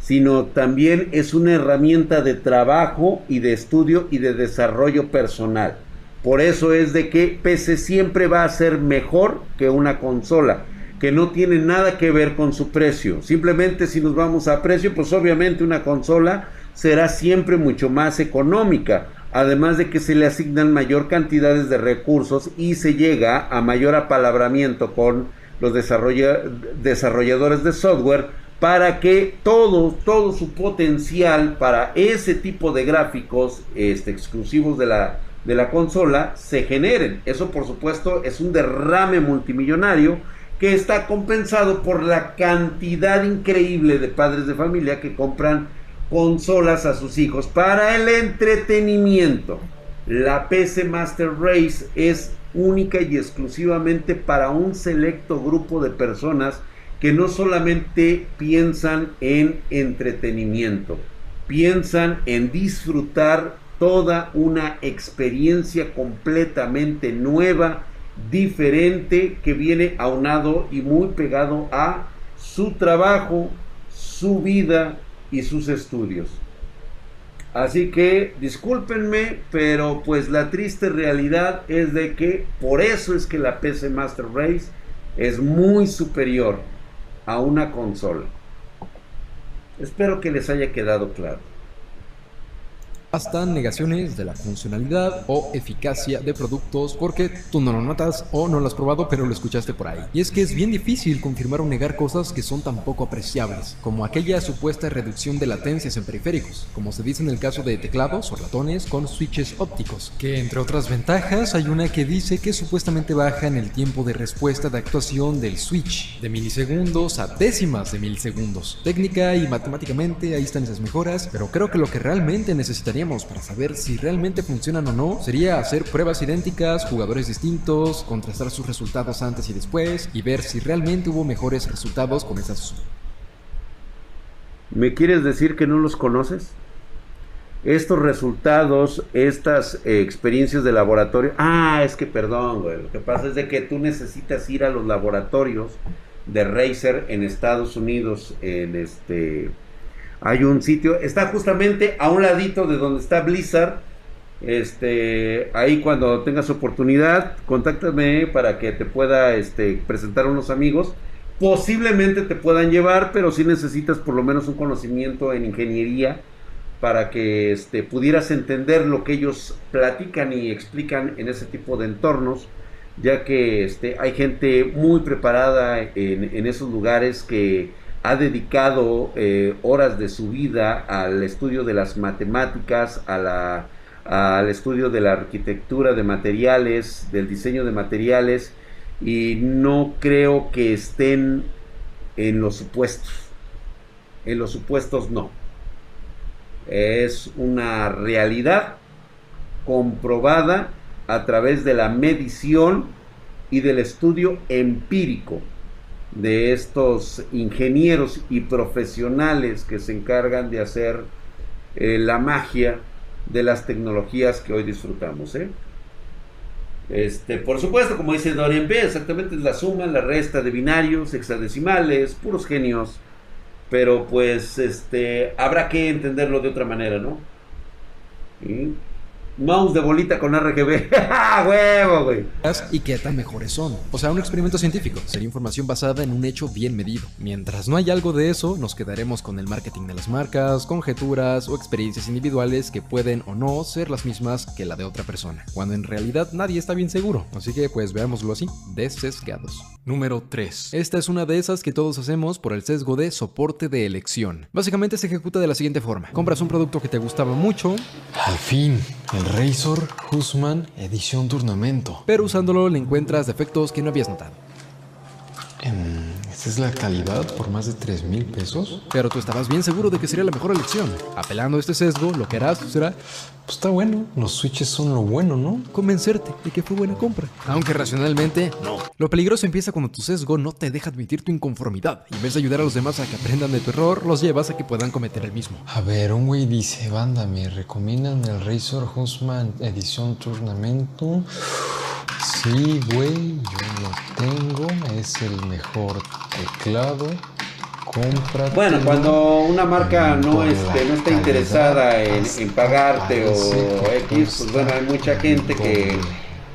sino también es una herramienta de trabajo y de estudio y de desarrollo personal. Por eso es de que PC siempre va a ser mejor que una consola, que no tiene nada que ver con su precio. Simplemente si nos vamos a precio, pues obviamente una consola será siempre mucho más económica además de que se le asignan mayor cantidades de recursos y se llega a mayor apalabramiento con los desarrolladores de software para que todo, todo su potencial para ese tipo de gráficos este, exclusivos de la, de la consola se generen. Eso por supuesto es un derrame multimillonario que está compensado por la cantidad increíble de padres de familia que compran consolas a sus hijos para el entretenimiento. La PC Master Race es única y exclusivamente para un selecto grupo de personas que no solamente piensan en entretenimiento, piensan en disfrutar toda una experiencia completamente nueva diferente que viene aunado y muy pegado a su trabajo, su vida y sus estudios. Así que discúlpenme, pero pues la triste realidad es de que por eso es que la PC Master Race es muy superior a una consola. Espero que les haya quedado claro hasta negaciones de la funcionalidad o eficacia de productos porque tú no lo notas o no lo has probado pero lo escuchaste por ahí. Y es que es bien difícil confirmar o negar cosas que son tan poco apreciables, como aquella supuesta reducción de latencias en periféricos, como se dice en el caso de teclados o ratones con switches ópticos, que entre otras ventajas hay una que dice que supuestamente baja en el tiempo de respuesta de actuación del switch, de milisegundos a décimas de milisegundos. Técnica y matemáticamente ahí están esas mejoras, pero creo que lo que realmente necesitaría para saber si realmente funcionan o no sería hacer pruebas idénticas, jugadores distintos, contrastar sus resultados antes y después y ver si realmente hubo mejores resultados con esas. ¿Me quieres decir que no los conoces? Estos resultados, estas eh, experiencias de laboratorio. Ah, es que perdón, güey. Lo que pasa es de que tú necesitas ir a los laboratorios de Razer en Estados Unidos, en este hay un sitio, está justamente a un ladito de donde está Blizzard. Este, ahí cuando tengas oportunidad, contáctame para que te pueda este, presentar unos amigos. Posiblemente te puedan llevar, pero si necesitas por lo menos un conocimiento en ingeniería para que este, pudieras entender lo que ellos platican y explican en ese tipo de entornos, ya que este, hay gente muy preparada en esos lugares que ha dedicado eh, horas de su vida al estudio de las matemáticas, al estudio de la arquitectura de materiales, del diseño de materiales, y no creo que estén en los supuestos. En los supuestos no. Es una realidad comprobada a través de la medición y del estudio empírico de estos ingenieros y profesionales que se encargan de hacer eh, la magia de las tecnologías que hoy disfrutamos. ¿eh? Este, por supuesto, como dice Dorian B, exactamente es la suma, la resta de binarios, hexadecimales, puros genios. Pero pues este, habrá que entenderlo de otra manera, ¿no? Mouse de bolita con RGB. (laughs) ¡Huevo, güey! Y qué tan mejores son. O sea, un experimento científico. Sería información basada en un hecho bien medido. Mientras no hay algo de eso, nos quedaremos con el marketing de las marcas, conjeturas o experiencias individuales que pueden o no ser las mismas que la de otra persona. Cuando en realidad nadie está bien seguro. Así que pues veámoslo así, desesgados. Número 3. Esta es una de esas que todos hacemos por el sesgo de soporte de elección. Básicamente se ejecuta de la siguiente forma. Compras un producto que te gustaba mucho. Al fin, el Razor Husman Edición Turnamento. Pero usándolo le encuentras defectos que no habías notado. ¿Esta es la calidad por más de 3 mil pesos? Pero tú estabas bien seguro de que sería la mejor elección. Apelando a este sesgo, lo que harás será... Pues está bueno, los switches son lo bueno, ¿no? Convencerte de que fue buena compra. Aunque racionalmente, no. Lo peligroso empieza cuando tu sesgo no te deja admitir tu inconformidad. Y en vez de ayudar a los demás a que aprendan de tu error, los llevas a que puedan cometer el mismo. A ver, un güey dice, banda, me recomiendan el Razor Husman Edición Turnamento. Sí, güey, yo lo tengo, es el mejor teclado. Bueno, cuando una marca no, este, no está interesada en, en pagarte o X, pues bueno, hay mucha gente que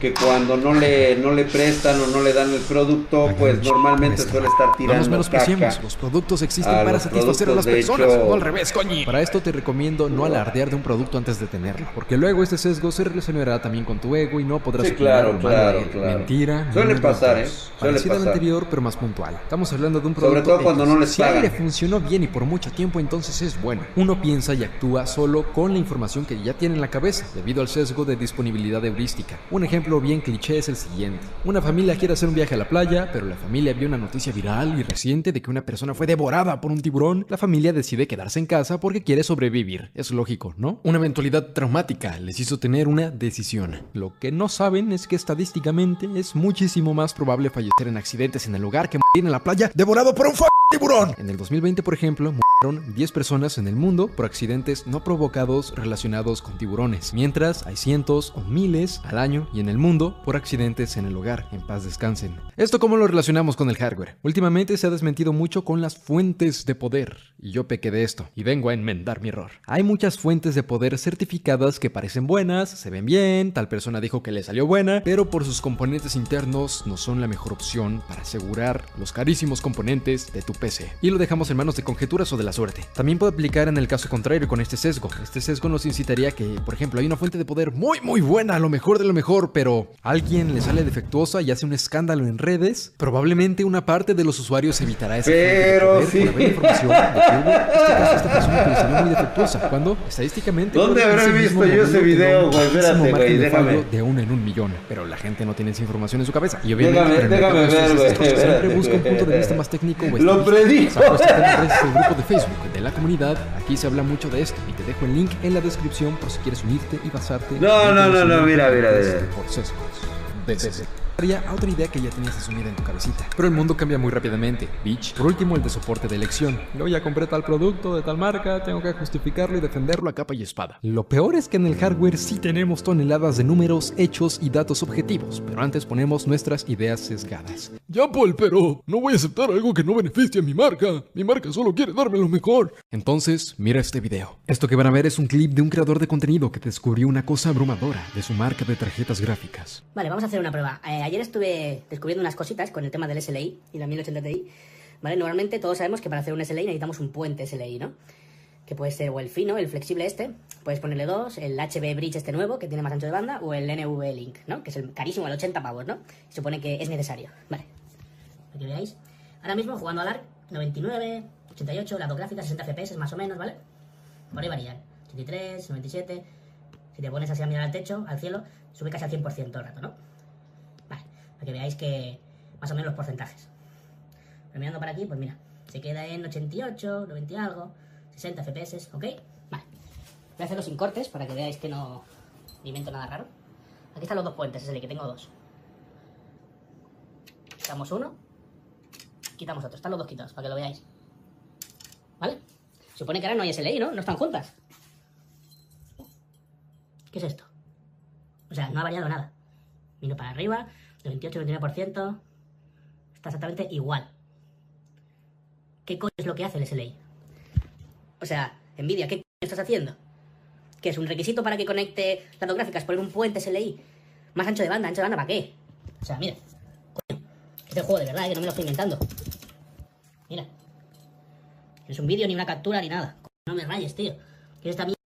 que cuando no le no le prestan o no le dan el producto, pues normalmente suele estar tirando menos caca. Los productos existen para satisfacer a las personas, no al revés, coño. Para esto te recomiendo no alardear de un producto antes de tenerlo, porque luego este sesgo se relacionará también con tu ego y no podrás sí, claro, claro, claro. mentira. Suele pasar, ¿eh? Suele pasar. al anterior, pero más puntual. Estamos hablando de un producto Sobre todo cuando no les Si le funcionó bien y por mucho tiempo, entonces es bueno. Uno piensa y actúa solo con la información que ya tiene en la cabeza, debido al sesgo de disponibilidad heurística. Un ejemplo bien cliché es el siguiente. Una familia quiere hacer un viaje a la playa, pero la familia vio una noticia viral y reciente de que una persona fue devorada por un tiburón. La familia decide quedarse en casa porque quiere sobrevivir. Es lógico, ¿no? Una eventualidad traumática les hizo tener una decisión. Lo que no saben es que estadísticamente es muchísimo más probable fallecer en accidentes en el hogar que morir en la playa devorado por un tiburón. En el 2020, por ejemplo, murieron 10 personas en el mundo por accidentes no provocados relacionados con tiburones, mientras hay cientos o miles al año y en el mundo por accidentes en el hogar. En paz descansen. ¿Esto cómo lo relacionamos con el hardware? Últimamente se ha desmentido mucho con las fuentes de poder, y yo pequé de esto, y vengo a enmendar mi error. Hay muchas fuentes de poder certificadas que parecen buenas, se ven bien, tal persona dijo que le salió buena, pero por sus componentes internos no son la mejor opción para asegurar los carísimos componentes de tu PC. Y lo dejamos en manos de conjeturas o de la suerte. También puede aplicar en el caso contrario con este sesgo. Este sesgo nos incitaría que, por ejemplo, hay una fuente de poder muy muy buena, lo mejor de lo mejor, pero alguien le sale defectuosa y hace un escándalo en redes, probablemente una parte de los usuarios evitará esa pero fuente de poder por haber información de que hubo este caso esta persona que le salió muy defectuosa, cuando estadísticamente ¿Dónde habré visto yo ese video, un güey? Espérate, de déjame. fallo de uno en un millón, pero la gente no tiene esa información en su cabeza. Y obviamente Déjame- déjame ver, güey, siempre busca un punto de vista más técnico o. predijo. Saco este tema gracias al grupo de Facebook de la comunidad. Aquí se habla mucho de esto y te dejo el link en la descripción por si quieres unirte y basarte. No, no, no, no, mira, de mira, redes mira. Por sesgos. De sesgos. A otra idea que ya tenías asumida en tu cabecita. Pero el mundo cambia muy rápidamente, bitch. Por último, el de soporte de elección. Yo ya compré tal producto de tal marca, tengo que justificarlo y defenderlo a capa y espada. Lo peor es que en el hardware sí tenemos toneladas de números, hechos y datos objetivos, pero antes ponemos nuestras ideas sesgadas. Ya, Paul, pero no voy a aceptar algo que no beneficie a mi marca. Mi marca solo quiere darme lo mejor. Entonces, mira este video. Esto que van a ver es un clip de un creador de contenido que descubrió una cosa abrumadora de su marca de tarjetas gráficas. Vale, vamos a hacer una prueba. Eh, ayer estuve descubriendo unas cositas con el tema del SLI y la 1080 Ti. ¿Vale? Normalmente todos sabemos que para hacer un SLI necesitamos un puente SLI, ¿no? Que puede ser o el fino, el flexible este, puedes ponerle dos, el HB Bridge este nuevo, que tiene más ancho de banda, o el NV Link, ¿no? Que es el carísimo, el 80 pavos, ¿no? Se supone que es necesario. Vale. Para que veáis. Ahora mismo jugando al ARC, 99, 88, la gráfica 60 FPS más o menos, ¿vale? Por ahí varían. 83, 97. Si te pones así a mirar al techo, al cielo, sube casi al 100% todo el rato, ¿no? Para que veáis que más o menos los porcentajes. Pero mirando para aquí, pues mira, se queda en 88, 90 y algo, 60 FPS, ¿ok? Vale. Voy a hacerlo sin cortes para que veáis que no invento nada raro. Aquí están los dos puentes, SLI, que tengo dos. Quitamos uno, quitamos otro. Están los dos quitados, para que lo veáis. ¿Vale? Supone que ahora no hay SLI, ¿no? No están juntas. ¿Qué es esto? O sea, no ha variado nada. Vino para arriba, 98-99%. Está exactamente igual. ¿Qué coño es lo que hace el SLI? O sea, Nvidia, ¿qué coño estás haciendo? ¿Qué es un requisito para que conecte las gráficas? Poner un puente SLI más ancho de banda, ancho de banda, ¿para qué? O sea, mira. Este juego de verdad, que no me lo estoy inventando. Mira. No es un vídeo, ni una captura, ni nada. No me rayes, tío. ¿Qué es esta mierda?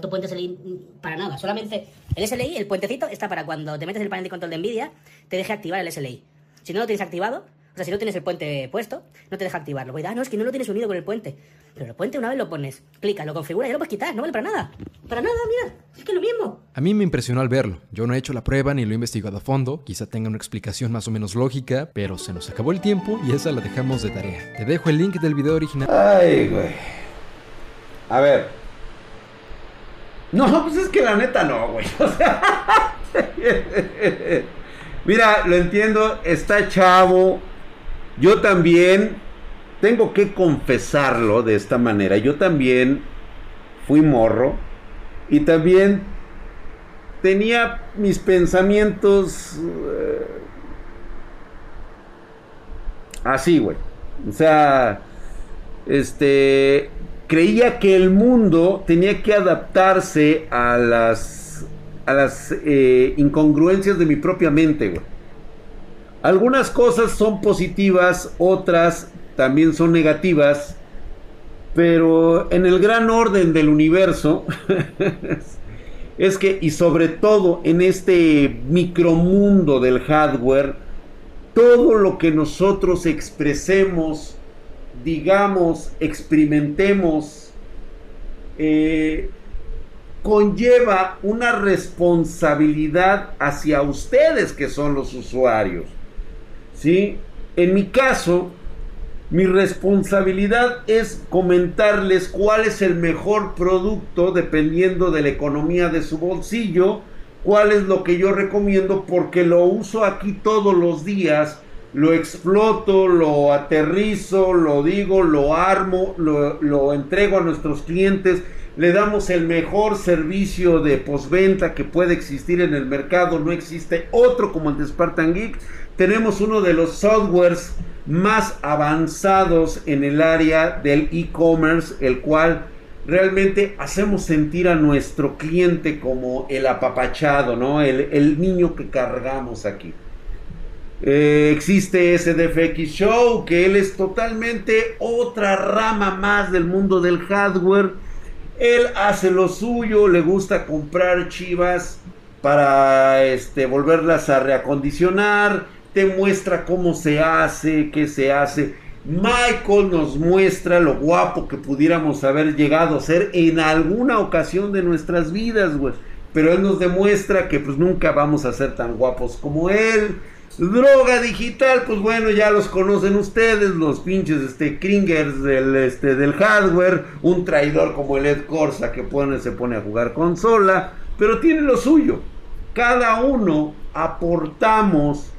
Tanto puente SLI para nada. Solamente el SLI, el puentecito, está para cuando te metes el panel de control de Nvidia, te deje activar el SLI. Si no lo tienes activado, o sea, si no tienes el puente puesto, no te deja activarlo. Voy a decir, ah, no, es que no lo tienes unido con el puente. Pero el puente una vez lo pones, clicas, lo configuras y ya lo puedes quitar. No vale para nada. Para nada, mira. Es que es lo mismo. A mí me impresionó al verlo. Yo no he hecho la prueba ni lo he investigado a fondo, quizá tenga una explicación más o menos lógica, pero se nos acabó el tiempo y esa la dejamos de tarea. Te dejo el link del video original. Ay, güey. A ver. No, pues es que la neta no, güey. (laughs) O sea. Mira, lo entiendo, está chavo. Yo también tengo que confesarlo de esta manera. Yo también fui morro y también tenía mis pensamientos eh, así, güey. O sea, este creía que el mundo tenía que adaptarse a las a las eh, incongruencias de mi propia mente. Algunas cosas son positivas, otras también son negativas, pero en el gran orden del universo (laughs) es que y sobre todo en este micromundo del hardware, todo lo que nosotros expresemos digamos, experimentemos, eh, conlleva una responsabilidad hacia ustedes que son los usuarios. ¿Sí? En mi caso, mi responsabilidad es comentarles cuál es el mejor producto dependiendo de la economía de su bolsillo, cuál es lo que yo recomiendo porque lo uso aquí todos los días lo exploto, lo aterrizo, lo digo, lo armo, lo, lo entrego a nuestros clientes le damos el mejor servicio de postventa que puede existir en el mercado, no existe otro como el de Spartan Geek. Tenemos uno de los softwares más avanzados en el área del e-commerce, el cual realmente hacemos sentir a nuestro cliente como el apapachado, ¿no? El, niño que cargamos aquí. Eh, existe SDFX Show, que él es totalmente otra rama más del mundo del hardware él hace lo suyo, le gusta comprar chivas para este, volverlas a reacondicionar, te muestra cómo se hace, qué se hace. Michael nos muestra lo guapo que pudiéramos haber llegado a ser en alguna ocasión de nuestras vidas, güey. Pero él nos demuestra que pues nunca vamos a ser tan guapos como él. Droga digital, pues bueno, ya los conocen ustedes, los pinches este, Kringers del, este, del hardware, un traidor como el Ed Corsa que pone, se pone a jugar consola, pero tiene lo suyo. Cada uno aportamos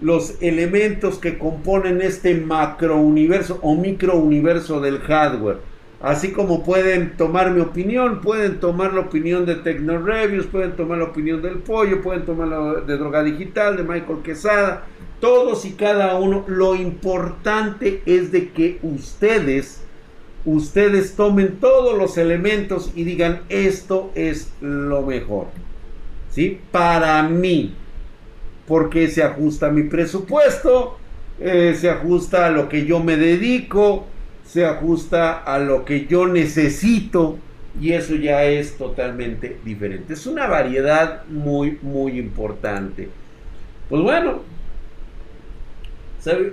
los elementos que componen este macro universo o micro universo del hardware. Así como pueden tomar mi opinión, pueden tomar la opinión de Tecno Reviews, pueden tomar la opinión del Pollo, pueden tomar la de Droga Digital, de Michael Quesada, todos y cada uno. Lo importante es de que ustedes, ustedes tomen todos los elementos y digan esto es lo mejor. ¿Sí? Para mí. Porque se ajusta a mi presupuesto, eh, se ajusta a lo que yo me dedico se ajusta a lo que yo necesito y eso ya es totalmente diferente. Es una variedad muy, muy importante. Pues bueno,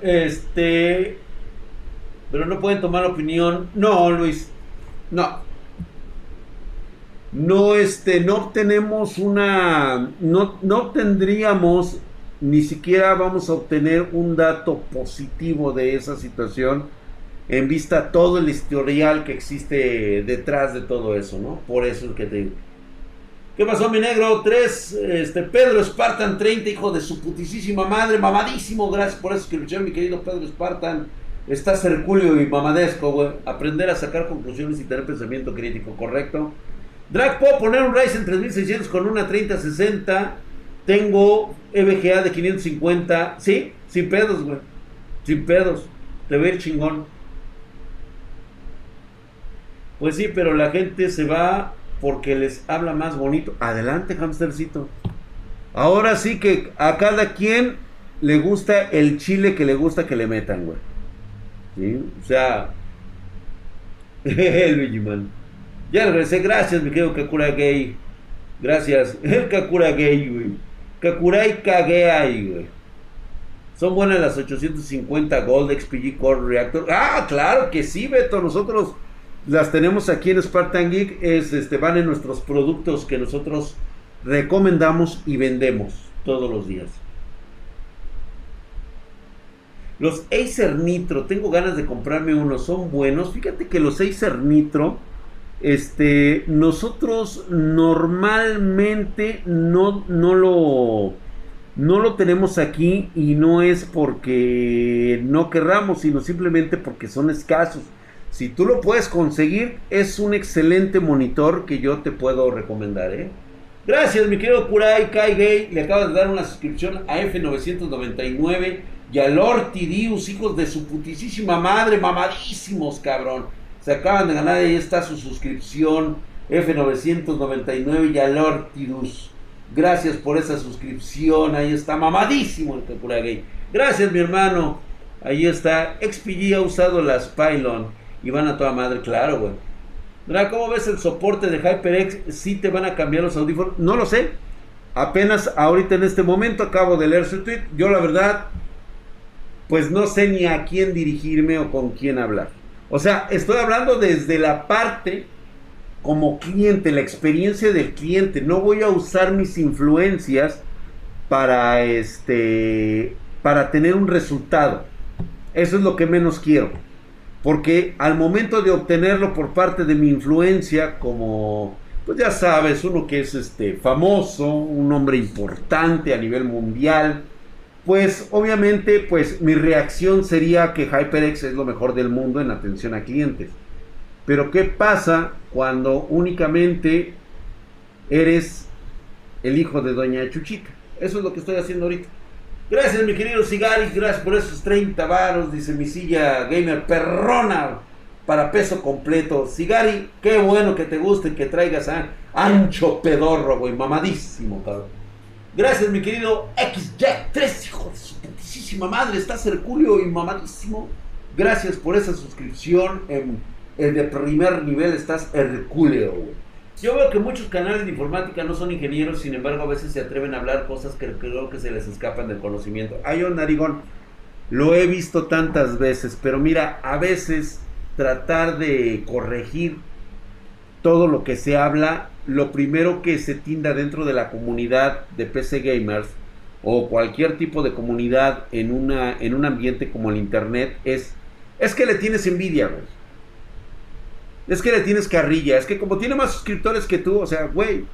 este, pero no pueden tomar opinión. No, Luis, no. No, este, no tenemos una, no, no tendríamos, ni siquiera vamos a obtener un dato positivo de esa situación en vista todo el historial que existe detrás de todo eso, ¿no? Por eso es que te. ¿Qué pasó, mi negro? 3, este, Pedro Spartan 30, hijo de su putisísima madre, mamadísimo, gracias por esa suscripción, mi querido Pedro Spartan. Estás Herculio y mamadesco, güey. Aprender a sacar conclusiones y tener pensamiento crítico, ¿correcto? Drag, ¿puedo poner un Ryzen 3600 con una 3060? Tengo EVGA de 550. ¿Sí? Sin pedos, güey. Sin pedos. Te ve el chingón. Pues sí, pero la gente se va porque les habla más bonito. Adelante, hamstercito. Ahora sí que a cada quien le gusta el chile que le gusta que le metan, güey. ¿Sí? O sea, (laughs) Luigi Ya regresé, gracias, mi querido Kakura Gay. Gracias, (laughs) el Kakura Gay, güey. Kakurai Kageai, güey. Son buenas las 850 Gold XPG Core Reactor. Ah, claro que sí, Beto. Nosotros las tenemos aquí en Spartan Geek, es, este, van en nuestros productos que nosotros recomendamos y vendemos todos los días. Los Acer Nitro, tengo ganas de comprarme unos, son buenos. Fíjate que los Acer Nitro, este, nosotros normalmente no, no lo, no lo tenemos aquí y no es porque no querramos, sino simplemente porque son escasos. Si tú lo puedes conseguir, es un excelente monitor que yo te puedo recomendar. ¿eh? Gracias, mi querido Kurai Kai Gay. Le acabas de dar una suscripción a F999 y a Lord Tidius, hijos de su putisísima madre, mamadísimos, cabrón. Se acaban de ganar, ahí está su suscripción. F999 y a Lord. Gracias por esa suscripción. Ahí está, mamadísimo el Kurai Gay. Gracias, mi hermano. Ahí está. XPG ha usado las Pylon y van a toda madre, claro, güey. ¿cómo ves el soporte de HyperX? ¿Sí te van a cambiar los audífonos? No lo sé. Apenas ahorita en este momento acabo de leer su tweet. Yo la verdad, pues no sé ni a quién dirigirme o con quién hablar. O sea, estoy hablando desde la parte como cliente, la experiencia del cliente. No voy a usar mis influencias para este para tener un resultado. Eso es lo que menos quiero. Porque al momento de obtenerlo por parte de mi influencia, como, pues ya sabes, uno que es este famoso, un hombre importante a nivel mundial, pues obviamente, pues mi reacción sería que HyperX es lo mejor del mundo en atención a clientes. Pero ¿qué pasa cuando únicamente eres el hijo de Doña Chuchita? Eso es lo que estoy haciendo ahorita. Gracias, mi querido Sigari, gracias por esos 30 varos, dice mi silla gamer perrona para peso completo. Sigari, qué bueno que te guste, que traigas a ancho pedorro, güey, mamadísimo, cabrón. Gracias, mi querido XJ3, hijo de su putísima madre, estás Herculio y mamadísimo. Gracias por esa suscripción en, en de primer nivel, estás Herculeo, güey. Yo veo que muchos canales de informática no son ingenieros, sin embargo a veces se atreven a hablar cosas que creo que se les escapan del conocimiento. Ay, yo, Narigón, lo he visto tantas veces, pero mira, a veces tratar de corregir todo lo que se habla, lo primero que se tinda dentro de la comunidad de PC Gamers o cualquier tipo de comunidad en, una, en un ambiente como el Internet es, es que le tienes envidia, güey. Es que le tienes carrilla. Es que como tiene más suscriptores que tú, o sea, güey.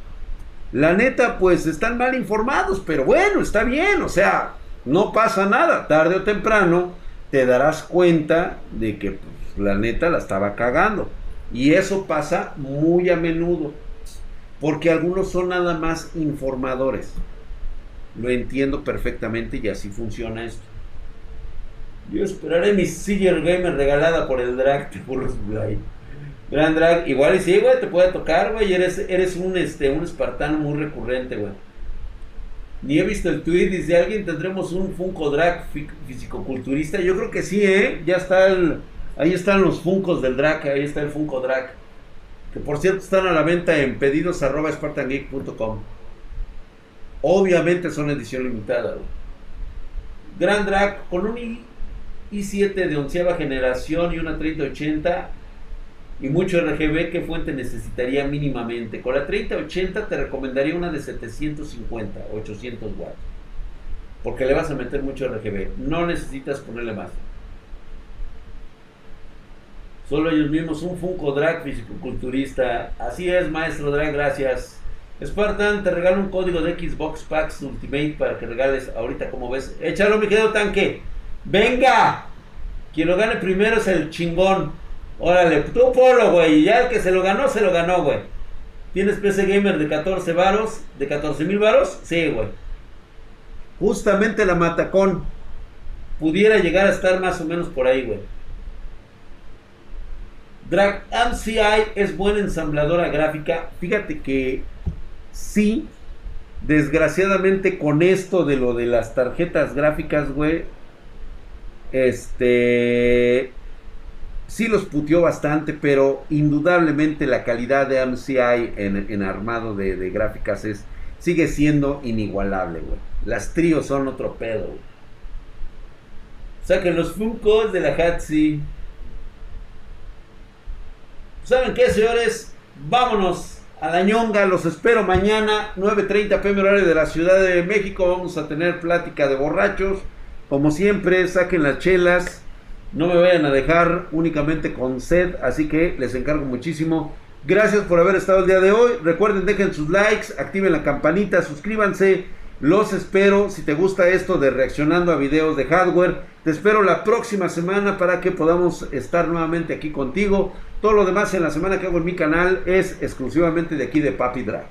La neta, pues están mal informados, pero bueno, está bien, o sea, no pasa nada. Tarde o temprano te darás cuenta de que pues, la neta la estaba cagando. Y eso pasa muy a menudo. Porque algunos son nada más informadores. Lo entiendo perfectamente y así funciona esto. Yo esperaré mi Silver Gamer regalada por el drag (laughs) Burros Blay. Gran drag, igual y sí, güey, te puede tocar, güey. Eres, eres un, este, un espartano muy recurrente, güey. Ni he visto el tweet, dice alguien, tendremos un Funko Drag fisicoculturista. Yo creo que sí, ¿eh? Ya está el... Ahí están los Funcos del drag, ahí está el Funko Drag. Que por cierto están a la venta en pedidos arroba. Obviamente son edición limitada, güey. Gran Drag con un i7 de onceava generación y una 3080 y mucho RGB, ¿qué fuente necesitaría mínimamente? Con la 3080 te recomendaría una de 750, 800 watts. Porque le vas a meter mucho RGB. No necesitas ponerle más. Solo ellos mismos, un Funko Drag fisicoculturista. Así es, maestro Drag, gracias. Spartan, te regalo un código de Xbox Packs Ultimate para que regales ahorita, como ves. Échalo, mi querido tanque. ¡Venga! Quien lo gane primero es el chingón. Órale, tú polo, güey. Ya el que se lo ganó, se lo ganó, güey. ¿Tienes PC Gamer de 14 varos? ¿De 14 mil varos? Sí, güey. Justamente la Matacón pudiera llegar a estar más o menos por ahí, güey. Drag MCI es buena ensambladora gráfica. Fíjate que sí, desgraciadamente con esto de lo de las tarjetas gráficas, güey, este sí los puteó bastante, pero indudablemente la calidad de MCI en, armado de, gráficas es, sigue siendo inigualable, güey. Las tríos son otro pedo, güey. Saquen los Funkos de la Hatsi. ¿Saben qué, señores? Vámonos a la ñonga. Los espero mañana, 9.30 pm horario de la Ciudad de México. Vamos a tener plática de borrachos. Como siempre, saquen las chelas no me vayan a dejar únicamente con sed, así que les encargo muchísimo. Gracias por haber estado el día de hoy. Recuerden, dejen sus likes, activen la campanita, suscríbanse. Los espero. Si te gusta esto de reaccionando a videos de hardware, te espero la próxima semana para que podamos estar nuevamente aquí contigo. Todo lo demás en la semana que hago en mi canal es exclusivamente de aquí de Papi Drag.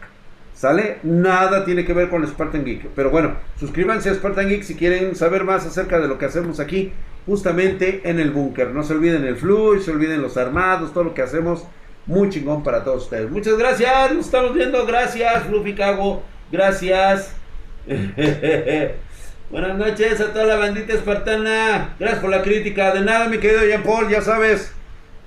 ¿Sale? Nada tiene que ver con Spartan Geek. Pero bueno, suscríbanse a Spartan Geek si quieren saber más acerca de lo que hacemos aquí justamente en el búnker. No se olviden el flush, se olviden los armados, todo lo que hacemos. Muy chingón para todos ustedes. Muchas gracias, nos estamos viendo. Gracias, Fluffy Cago. Gracias. (laughs) Buenas noches a toda la bandita espartana. Gracias por la crítica. De nada, mi querido Jean Paul, ya sabes.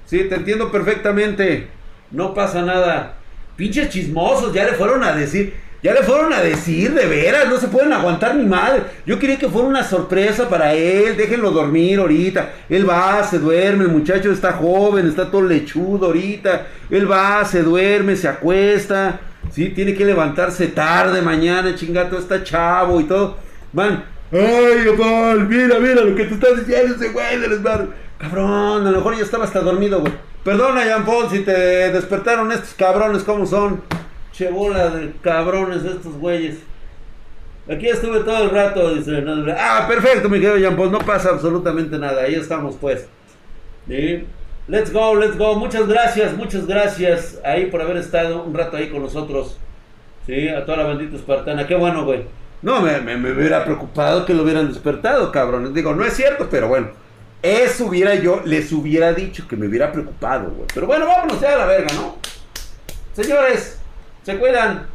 Sí, te entiendo perfectamente. No pasa nada. Pinches chismosos, ya le fueron a decir. Ya le fueron a decir, de veras, no se pueden aguantar ni madre. Yo quería que fuera una sorpresa para él, déjenlo dormir ahorita. Él va, se duerme, el muchacho está joven, está todo lechudo ahorita. Él va, se duerme, se acuesta. Sí, tiene que levantarse tarde mañana, chingato, está chavo y todo. Van, ay, Paul, mira, mira lo que tú estás diciendo, ese güey del Cabrón, a lo mejor ya estaba hasta dormido, güey. Perdona, Jean Paul, si te despertaron estos cabrones, ¿cómo son? Che bola de cabrones estos güeyes. Aquí estuve todo el rato, dice. no, ah, perfecto, mi querido Jean Paul, no pasa absolutamente nada. Ahí estamos, pues. ¿Sí? Let's go, let's go. Muchas gracias, muchas gracias ahí por haber estado un rato ahí con nosotros. Sí, a toda la bandita espartana. Qué bueno, güey. No, me, me, hubiera preocupado que lo hubieran despertado, cabrón. Digo, no es cierto, pero bueno. Eso hubiera yo, les hubiera dicho que me hubiera preocupado, güey. Pero bueno, vámonos ya a la verga, ¿no? Señores, se cuidan.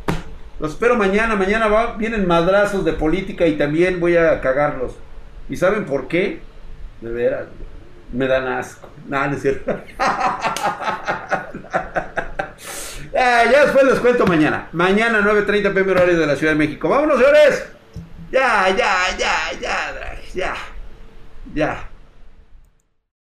Los espero mañana. Mañana vienen madrazos de política y también voy a cagarlos. ¿Y saben por qué? De veras, me dan asco. Nada, no es cierto. (laughs) Ah, ya después les cuento mañana. Mañana 9.30 pm horario de la Ciudad de México. Vámonos, señores. Ya, ya, ya, ya, ya. Ya.